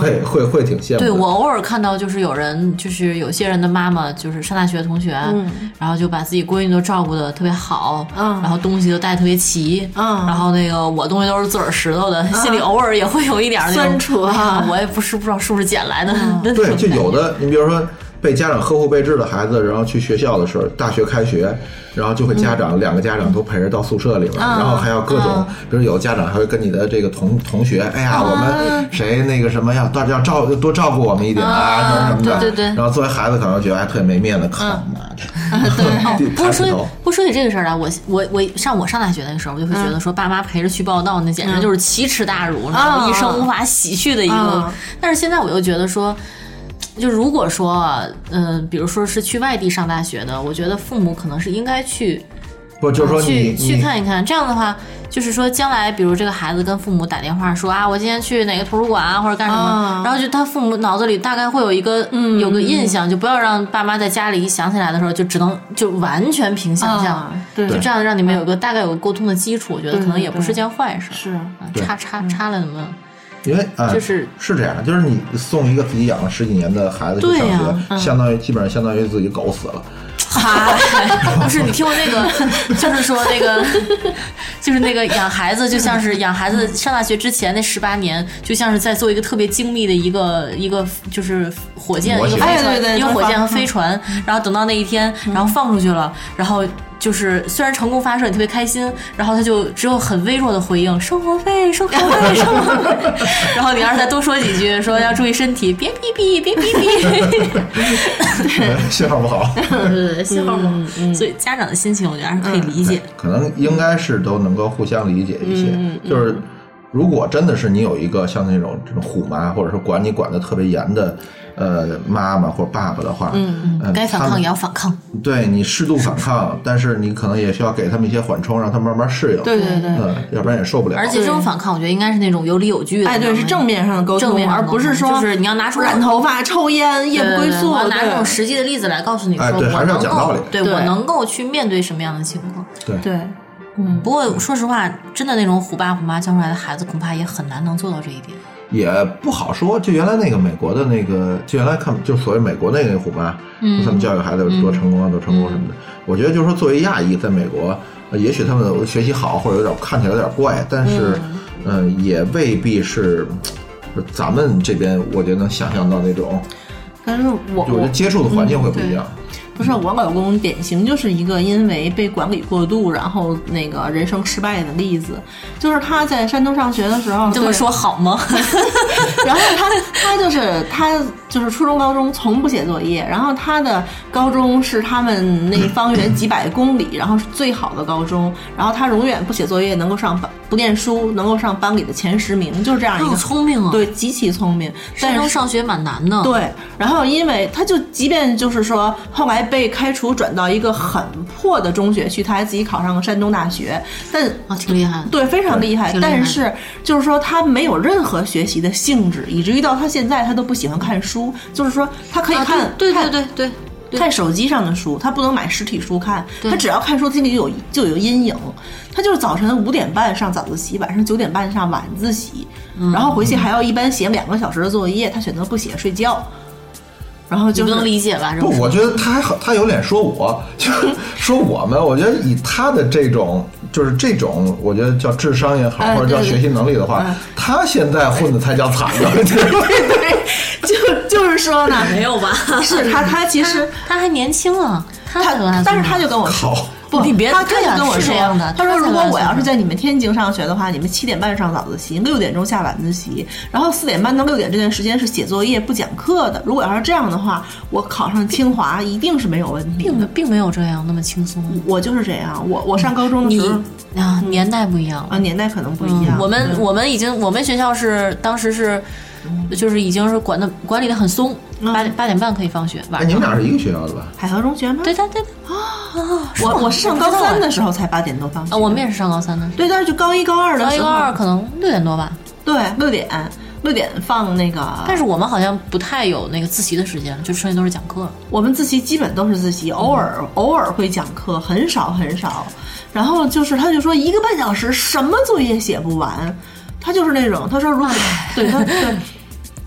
S2: 对，会会挺羡慕。
S3: 对我偶尔看到，就是有人，就是有些人的妈妈，就是上大学的同学，
S4: 嗯。
S3: 然后就把自己闺女都照顾的特别好，
S4: 嗯
S3: 然后东西都带特别齐，
S4: 嗯。
S3: 然后那个我东西都是自个儿拾掇的，心里偶尔也会有一点儿那种
S4: 酸楚啊
S3: 我也不是不知道是不是捡来的，
S2: 对，就有的，你比如说被家长呵护备至的孩子，然后去学校的时候，大学开学，然后就会家长、两个家长都陪着到宿舍里边，
S4: 嗯
S2: 然后还要各种，比如有家长还会跟你的这个同同学，哎呀，我们谁那个什么要要照多照顾我们一点啊，什么什么的，
S3: 对对对。
S2: 然后作为孩子可能觉得还特别没面子，靠妈的，
S3: 不过说
S2: 起
S3: 不过说起这个事儿来，我我我上我上大学那个时候，我就会觉得说，爸妈陪着去报道，那简直就是奇耻大辱，你知道吗
S4: 嗯。
S3: 一生无法洗去的一个
S4: 嗯。
S3: 但是现在我又觉得说。就如果说，嗯、比如说是去外地上大学的，我觉得父母可能是应该去
S2: 不就是说你
S3: 去去看一看。这样的话，就是说将来，比如这个孩子跟父母打电话说啊，我今天去哪个图书馆啊，或者干什么，
S4: 啊
S3: 然后就他父母脑子里大概会有一个、
S4: 嗯
S3: 有个印象，就不要让爸妈在家里一想起来的时候，就只能就完全凭想象。
S4: 啊对
S3: 就这样让你们有个大概有个沟通的基础，我觉得可能也不是件坏事。
S4: 是
S3: 啊插插插了怎么？
S2: 因为啊，
S3: 就是
S2: 是这样，就是你送一个自己养了十几年的孩子去上学，相当于基本上相当于自己狗死了。
S3: 嗨，不是你听过那个，就是说那个，就是那个养孩子，就像是养孩子上大学之前那十八年，就像是在做一个特别精密的一个一个就是火箭一个飞船，
S4: 哎对对
S3: 一个火箭和飞船，然后等到那一天，然后放出去了，然后。就是虽然成功发射，你特别开心，然后他就只有很微弱的回应：生活费，生活费，生活费。然后你要是再多说几句，说要注意身体，别逼逼，别逼逼。
S2: 信号不好。
S3: 对对对，信号不好，所以家长的心情我觉得还是可以理解。
S2: 可能应该是都能够互相理解一些。
S3: 嗯
S2: 就是如果真的是你有一个像那种这种虎妈，或者说管你管的特别严的呃妈妈或者爸爸的话，嗯
S3: 该反抗也要反抗。
S2: 对你适度反抗，但是你可能也需要给他们一些缓冲，让他们慢慢适应。
S4: 对对对。
S2: 嗯，要不然也受不了。
S3: 而且这种反抗，我觉得应该是那种有理有据的。
S4: 哎，对，是正面上的沟通，
S3: 正面
S4: 而不是说
S3: 就是你要拿出
S4: 染头发、抽烟、夜不归宿，
S3: 拿这种实际的例子来告诉你说，我
S2: 哎对还是要
S3: 能
S2: 讲道理
S3: 够，对
S4: 对
S3: 我能够去面对什么样的情况。
S2: 对
S4: 对，
S3: 嗯，不过说实话，真的那种虎爸虎妈教出来的孩子，恐怕也很难能做到这一点。
S2: 也不好说。就原来那个美国的那个，就原来看就所谓美国那个虎妈，
S3: 嗯
S2: 他们教育孩子有多成功啊，多成功什么的。我觉得就是说，作为亚裔，在美国，呃也许他们学习好，或者有点看起来有点怪，但是，嗯、也未必是。呃咱们这边，我觉得能想象到那种，
S4: 但是我
S2: 就我觉得接触的环境会不一样。
S4: 不是我老公典型就是一个因为被管理过度，然后那个人生失败的例子。就是他在山东上学的时候，
S3: 这么说好吗？
S4: 然后他他就是他就是初中高中从不写作业，然后他的高中是他们那方圆几百公里，然后是最好的高中，然后他永远不写作业，能够上班不念书，能够上班里的前十名，就是这样一个
S3: 聪明啊！，
S4: 对极其聪明，
S3: 山东上学蛮难的。，
S4: 对，然后因为他就即便就是说后来被开除转到一个很破的中学去，他还自己考上了山东大学，但
S3: 啊，挺厉害的。
S4: 对，非常厉害。但是就是说他没有任何学习的性质，以至于到他现在他都不喜欢看书。就是说他可以
S3: 啊
S4: 看，
S3: 对对对对对，
S4: 看手机上的书，他不能买实体书看，他只要看书，心里就有就有阴影。他就是早晨五点半上早自习，晚上九点半上晚自习，
S3: 嗯
S4: 然后回去还要一般写两个小时的作业，他选择不写睡觉。然后就是
S3: 能理解吧？这
S2: 不，我觉得他还好，他有脸说我，就是 说我们。我觉得以他的这种，就是这种，我觉得叫智商也好，或者叫学习能力的话，
S4: 哎
S2: 他现在混的才叫惨呢。
S4: 对，就就是说呢，
S3: 没有吧？
S4: 是他他其实
S3: 他还年轻啊，他
S4: 但是他就跟我说
S2: 好，
S4: 不，
S3: 你别
S4: 他他
S3: 对啊
S4: 就跟我说他说如果我要是在你们天津上学的话，你们七点半上早自习，六点钟下晚自习，然后四点半到六点这段时间是写作业不讲课的。如果要是这样的话，我考上清华一定是没有问题
S3: 并
S4: 的。
S3: 并没有这样那么轻松。
S4: 我就是这样，我我上高中的
S3: 你
S4: 时候
S3: 啊，年代不一样
S4: 啊，年代可能不一样。
S3: 我们我们已经我们学校是当时是，就是已经是管的管理的很松，八点八点半可以放学，
S2: 哎，
S3: 晚上。
S2: 你们俩是一个学校的吧？
S4: 海河中学吗？
S3: 对对对，对
S4: 我我是上高三的时候才八点多放学。
S3: 啊，我们也是上高三的，
S4: 对，但是就高一高二的时候，
S3: 高一高二可能六点多吧，
S4: 对六点六点放那个，
S3: 但是我们好像不太有那个自习的时间，就剩下都是讲课。
S4: 我们自习基本都是自习，偶尔偶尔会讲课，很少很少。然后就是他就说一个半小时什么作业写不完，他就是那种他说如果对他对。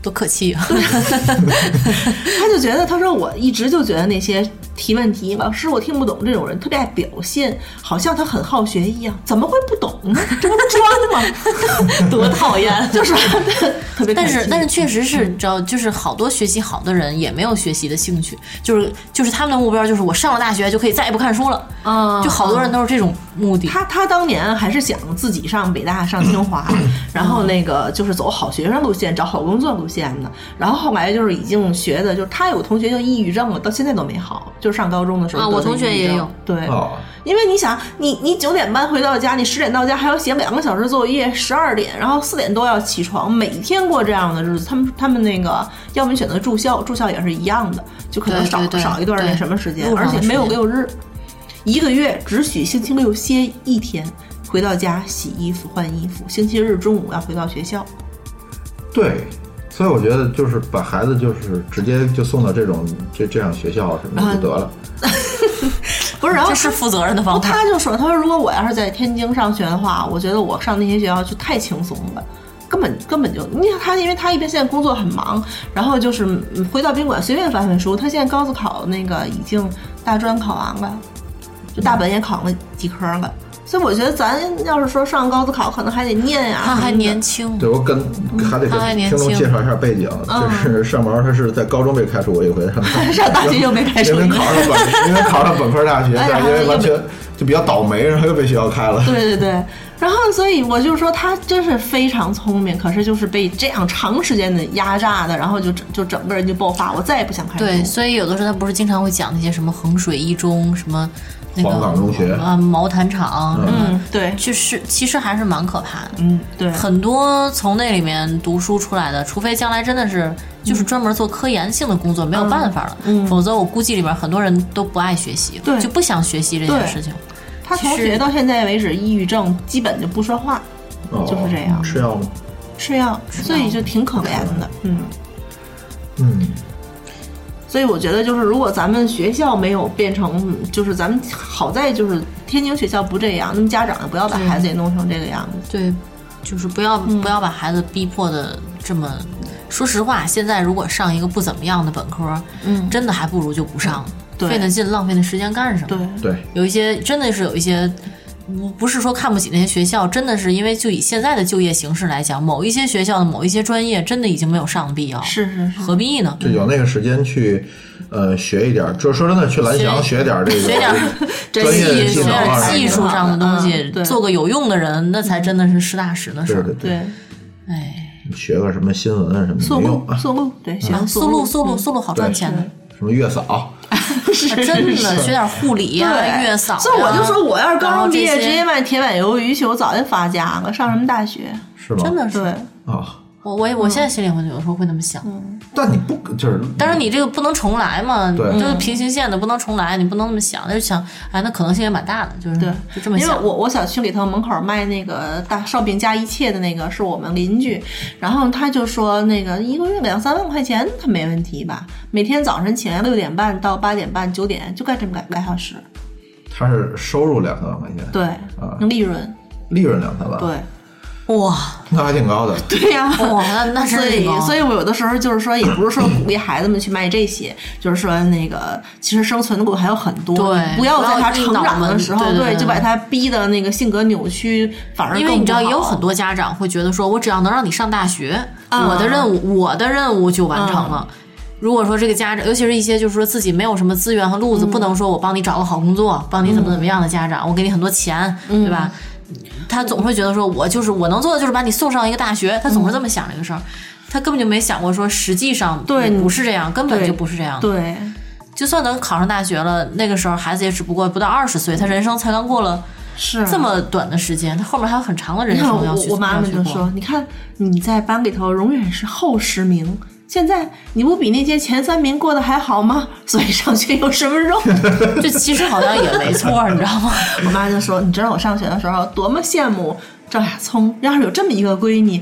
S3: 多可气啊！
S4: 他就觉得，他说我一直就觉得那些提问题，老师我听不懂这种人特别爱表现，好像他很好学一样，怎么会不懂呢？这不是装吗？多讨厌，就是 特别。
S3: 但是但是确实是，你知道，就是好多学习好的人也没有学习的兴趣，就是就是他们的目标就是我上了大学就可以再也不看书了，
S4: 啊
S3: 就好多人都是这种目的。
S4: 他他当年还是想自己上北大、上清华，然后那个就是走好学生路线、找好工作路线的。然后后来就是已经学的，就是他有同学就抑郁症了，到现在都没好。就是上高中的时候
S3: 啊我同学也有。
S4: 对，
S2: 哦，
S4: 因为你想，你你九点半回到家，你十点到家还要写两个小时作业，十二点，然后四点多要起床，每天过这样的日子。他们他们那个，要么你选择住校，住校也是一样的，就可能少
S3: 对对对
S4: 少一段那什么时间，而且没有六日，一个月只许星期六歇一天，回到家洗衣服换衣服，星期日中午要回到学校。
S2: 对，所以我觉得就是把孩子就是直接就送到这种这这样学校什么的就得了。
S4: 不是，然后
S3: 这是负责任的方法。
S4: 他就说：“他说如果我要是在天津上学的话，我觉得我上那些学校就太轻松了，根本根本就你看他，因为他一边现在工作很忙，然后就是嗯回到宾馆随便翻翻书。他现在高自考那个已经大专考完了，就大本也考了几科了。所以我觉得咱要是说上高自考，可能还得念呀、
S3: 他还年轻，
S2: 对，我跟还得给
S3: 他年
S2: 听众
S3: 轻。
S2: 介绍一下背景，就是 上毛他是在高中被开除过一回，上 大
S4: 上大学又被开除
S2: 因为考上本，因为考上本科大学，
S4: 哎呀
S2: 但因为完全就比较倒霉，然后又被学校开了。
S4: 对对对，然后所以我就说他真是非常聪明，可是就是被这样长时间的压榨的，然后就就整个人就爆发，我再也不想看书。
S3: 对，所以有的时候他不是经常会讲那些什么衡水一中什么那个
S2: 黄冈中学。
S3: 啊毛坦厂，
S4: 嗯，对，
S3: 就是其实还是蛮可怕的。
S4: 嗯对，
S3: 很多从那里面读书出来的，除非将来真的是就是专门做科研性的工作，没有办法了，否则我估计里面很多人都不爱学习，
S4: 对。
S3: 就不想学习这件事情。
S4: 他从学到现在为止，抑郁症基本就不说话，
S2: 哦
S4: 就是这样。
S2: 吃药吗？
S4: 吃药，所以就挺可怜的。嗯，
S2: 嗯，
S4: 所以我觉得就是如果咱们学校没有变成，就是咱们好在就是天津学校不这样，那么家长也不要把孩子也弄成这个样子。
S3: 对，就是不要、不要把孩子逼迫的这么。说实话，现在如果上一个不怎么样的本科，
S4: 嗯
S3: 真的还不如就不上，
S4: 对
S3: 费那劲浪费那时间干什么？
S4: 对，
S2: 对，
S3: 有一些真的是有一些，不不是说看不起那些学校，真的是因为就以现在的就业形势来讲，某一些学校的某一些专业真的已经没有上的必要，
S4: 是是是，
S3: 何必呢？
S2: 就有那个时间去，呃，学一点儿。就说真的，去蓝翔学点儿这个
S3: 学点儿
S2: 专业
S3: 技
S2: 能啊
S3: 点技术上的东西做个有用的人，那才真的是实打实的事儿。
S2: 对
S3: 哎，
S2: 学个什么新闻啊什么
S4: 速录
S2: 没用啊。
S4: 速录，对，行
S3: 速录速录速录好赚钱的，
S2: 什么月嫂，
S3: 真的学点护理呀、
S4: 啊
S3: 月嫂啊。
S4: 所以我就说，我要是高中毕业直接卖铁板鱿鱼去，我早就发家了。上什么大学？
S2: 是吗？
S3: 真的是
S4: 对，
S2: 啊，
S3: 我我也我现在心里会有时候会那么想，
S2: 但你不就是，
S3: 但是你这个不能重来嘛，
S2: 对
S3: 就是平行线的不能重来，你不能那么想，就想哎，那可能性也蛮大的，就是
S4: 对，
S3: 就这么想。
S4: 因为我我小区里头门口卖那个大烧饼加一切的那个是我们邻居，然后他就说那个一个月两三万块钱他没问题吧？每天早晨起来六点半到八点半九点就干这么俩俩小时，
S2: 他是收入两三万块钱，
S4: 对，啊。利润，
S2: 利润两三万，
S4: 对。
S3: 哇。
S2: 那还挺高的。
S4: 对呀、
S3: 哇，那那真
S4: 所以
S3: 是，
S4: 所以我有的时候就是说，也不是说鼓励孩子们去卖这些，就是说那个其实生存的路还有很多，
S3: 对
S4: 不要在他成长的时候，
S3: 对对对
S4: 就把他逼的那个性格扭曲，反而
S3: 因为你知道，也有很多家长会觉得说，我只要能让你上大学，
S4: 啊。
S3: 我的任务，我的任务就完成了。如果说这个家长，尤其是一些就是说自己没有什么资源和路子，不能说我帮你找个好工作，帮你怎么怎么样的家长，我给你很多钱，对吧？他总会觉得说，我就是我能做的就是把你送上一个大学，他总是这么想这个事儿，他根本就没想过说实际上
S4: 对
S3: 不是这样，根本就不是这样。
S4: 对，
S3: 就算能考上大学了，那个时候孩子也只不过不到二十岁，他人生才刚过了
S4: 是
S3: 这么短的时间，他后面还有很长的人生要去
S4: 我妈
S3: 要去过
S4: 妈就说，你看你在班里头永远是后十名。现在你不比那些前三名过得还好吗？所以上学有什么用？
S3: 这其实好像也没错，你知道吗？
S4: 我妈就说：“你知道我上学的时候多么羡慕赵雅聪，要是有这么一个闺女，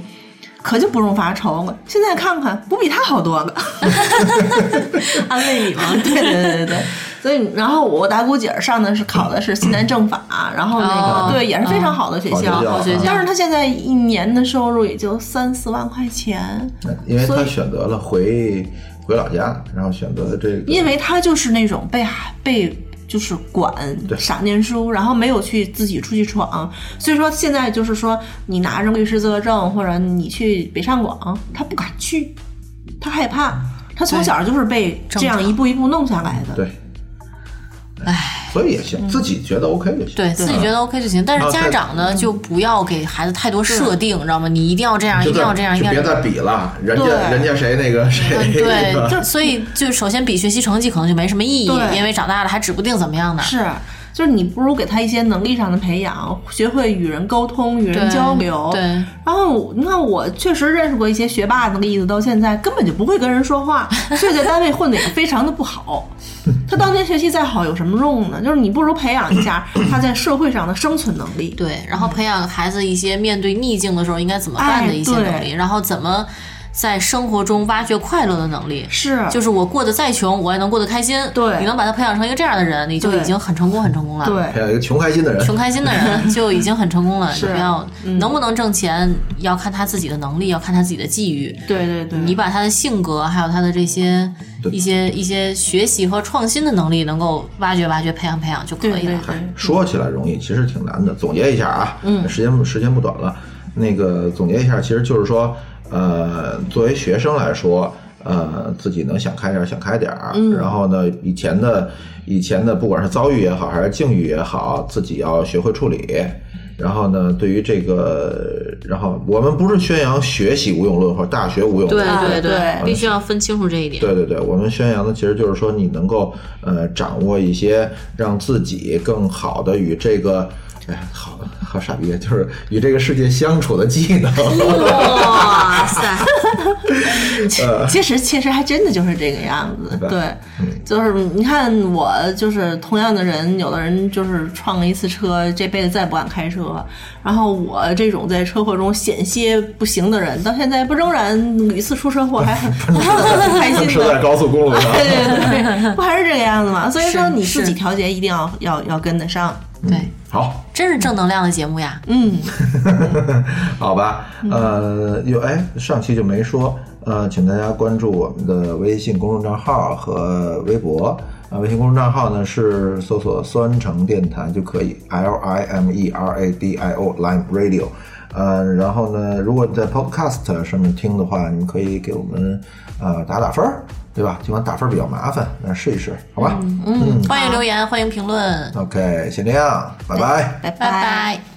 S4: 可就不用发愁了。现在看看，不比她好多了。
S3: 安慰你吗？
S4: 对对对对对，所以然后我大姑姐上的是考的是西南政法，然后那个、
S3: 哦
S4: 对也是非常好的学校，
S2: 好学校好学校
S4: 但是她现在一年的收入也就三四万块钱，
S2: 因为他选择了回回老家，然后选择了这个，
S4: 因为她就是那种被被。就是管傻念书，然后没有去自己出去闯，所以说现在就是说，你拿着律师资格证或者你去北上广，他不敢去，他害怕，他从小就是被这样一步一步弄下来的。
S2: 对，
S3: 唉，
S2: 所以也行，自己觉得 OK 就行。
S3: 对自己觉得 OK 就行，但是家长呢就不要给孩子太多设定，你知道吗？你一定要这样，一定要这样，一定要这样。
S2: 就别再比了，人家
S4: 对
S2: 人家谁那个谁
S3: 嗯，对所以就首先比学习成绩可能就没什么意义，因为长大了还指不定怎么样呢。
S4: 是，就是你不如给他一些能力上的培养，学会与人沟通、与人交流。
S3: 对，
S4: 然后你看，我确实认识过一些学霸的例子，到现在根本就不会跟人说话，所以在单位混的也非常的不好。他当年学习再好有什么用呢？就是你不如培养一下 他在社会上的生存能力。
S3: 对，然后培养孩子一些面对逆境的时候应该怎么办的一些能力，然后怎么在生活中挖掘快乐的能力。
S4: 是，
S3: 就是我过得再穷，我也能过得开心。
S4: 对
S3: 你能把他培养成一个这样的人，你就已经很成功，很成功了。
S4: 对
S2: 培养一个穷开心的人，
S3: 穷开心的人 就已经很成功了。你
S4: 是
S3: 不要能不能挣钱，要看他自己的能力，要看他自己的际遇。
S4: 对对对，
S3: 你把他的性格，还有他的这些一些一些学习和创新的能力，能够挖掘挖掘、培养培养就可以了。
S4: 对对对，
S2: 说起来容易，其实挺难的。总结一下啊，嗯，时间时间不短了，那个总结一下，其实就是说，呃，作为学生来说，呃，自己能想开点儿想开点儿，嗯，然后呢，以前的以前的不管是遭遇也好，还是境遇也好，自己要学会处理。然后呢，对于这个，然后我们不是宣扬学习无用论或者大学无用论，
S3: 对对
S4: 对
S3: 必须要分清楚这一点。
S2: 对对对，我们宣扬的其实就是说，你能够呃掌握一些让自己更好的与这个，哎，好好傻逼，就是与这个世界相处的技能。
S3: 哇塞，
S4: 其实其实还真的就是这个样子，
S2: 对，
S4: 就是你看我就是同样的人，有的人就是撞了一次车，这辈子再不敢开车，然后我这种在车祸中险些不行的人，到现在不仍然屡次出车祸还很 很开心
S2: 是在
S4: 的。
S2: 高速公路上。
S4: 对对对，不还是这个样子吗？所以说你自己调节一定要要要跟得上。
S3: 对，
S2: 好，
S3: 真是正能量的节目呀。
S4: 嗯，
S2: 好吧，呃，有哎，上期就没说，呃，请大家关注我们的微信公众账号和微博。啊，微信公众账号呢是搜索“酸橙电台”就可以，L I M E R A D I O Lime Radio。呃，然后呢，如果你在 Podcast 上面听的话，你可以给我们呃打打分儿，对吧？尽管打分比较麻烦，那试一试，好吧？
S3: 嗯，欢迎留言，欢迎评论
S2: ，OK，先这样，拜拜。
S4: 拜
S3: 拜拜。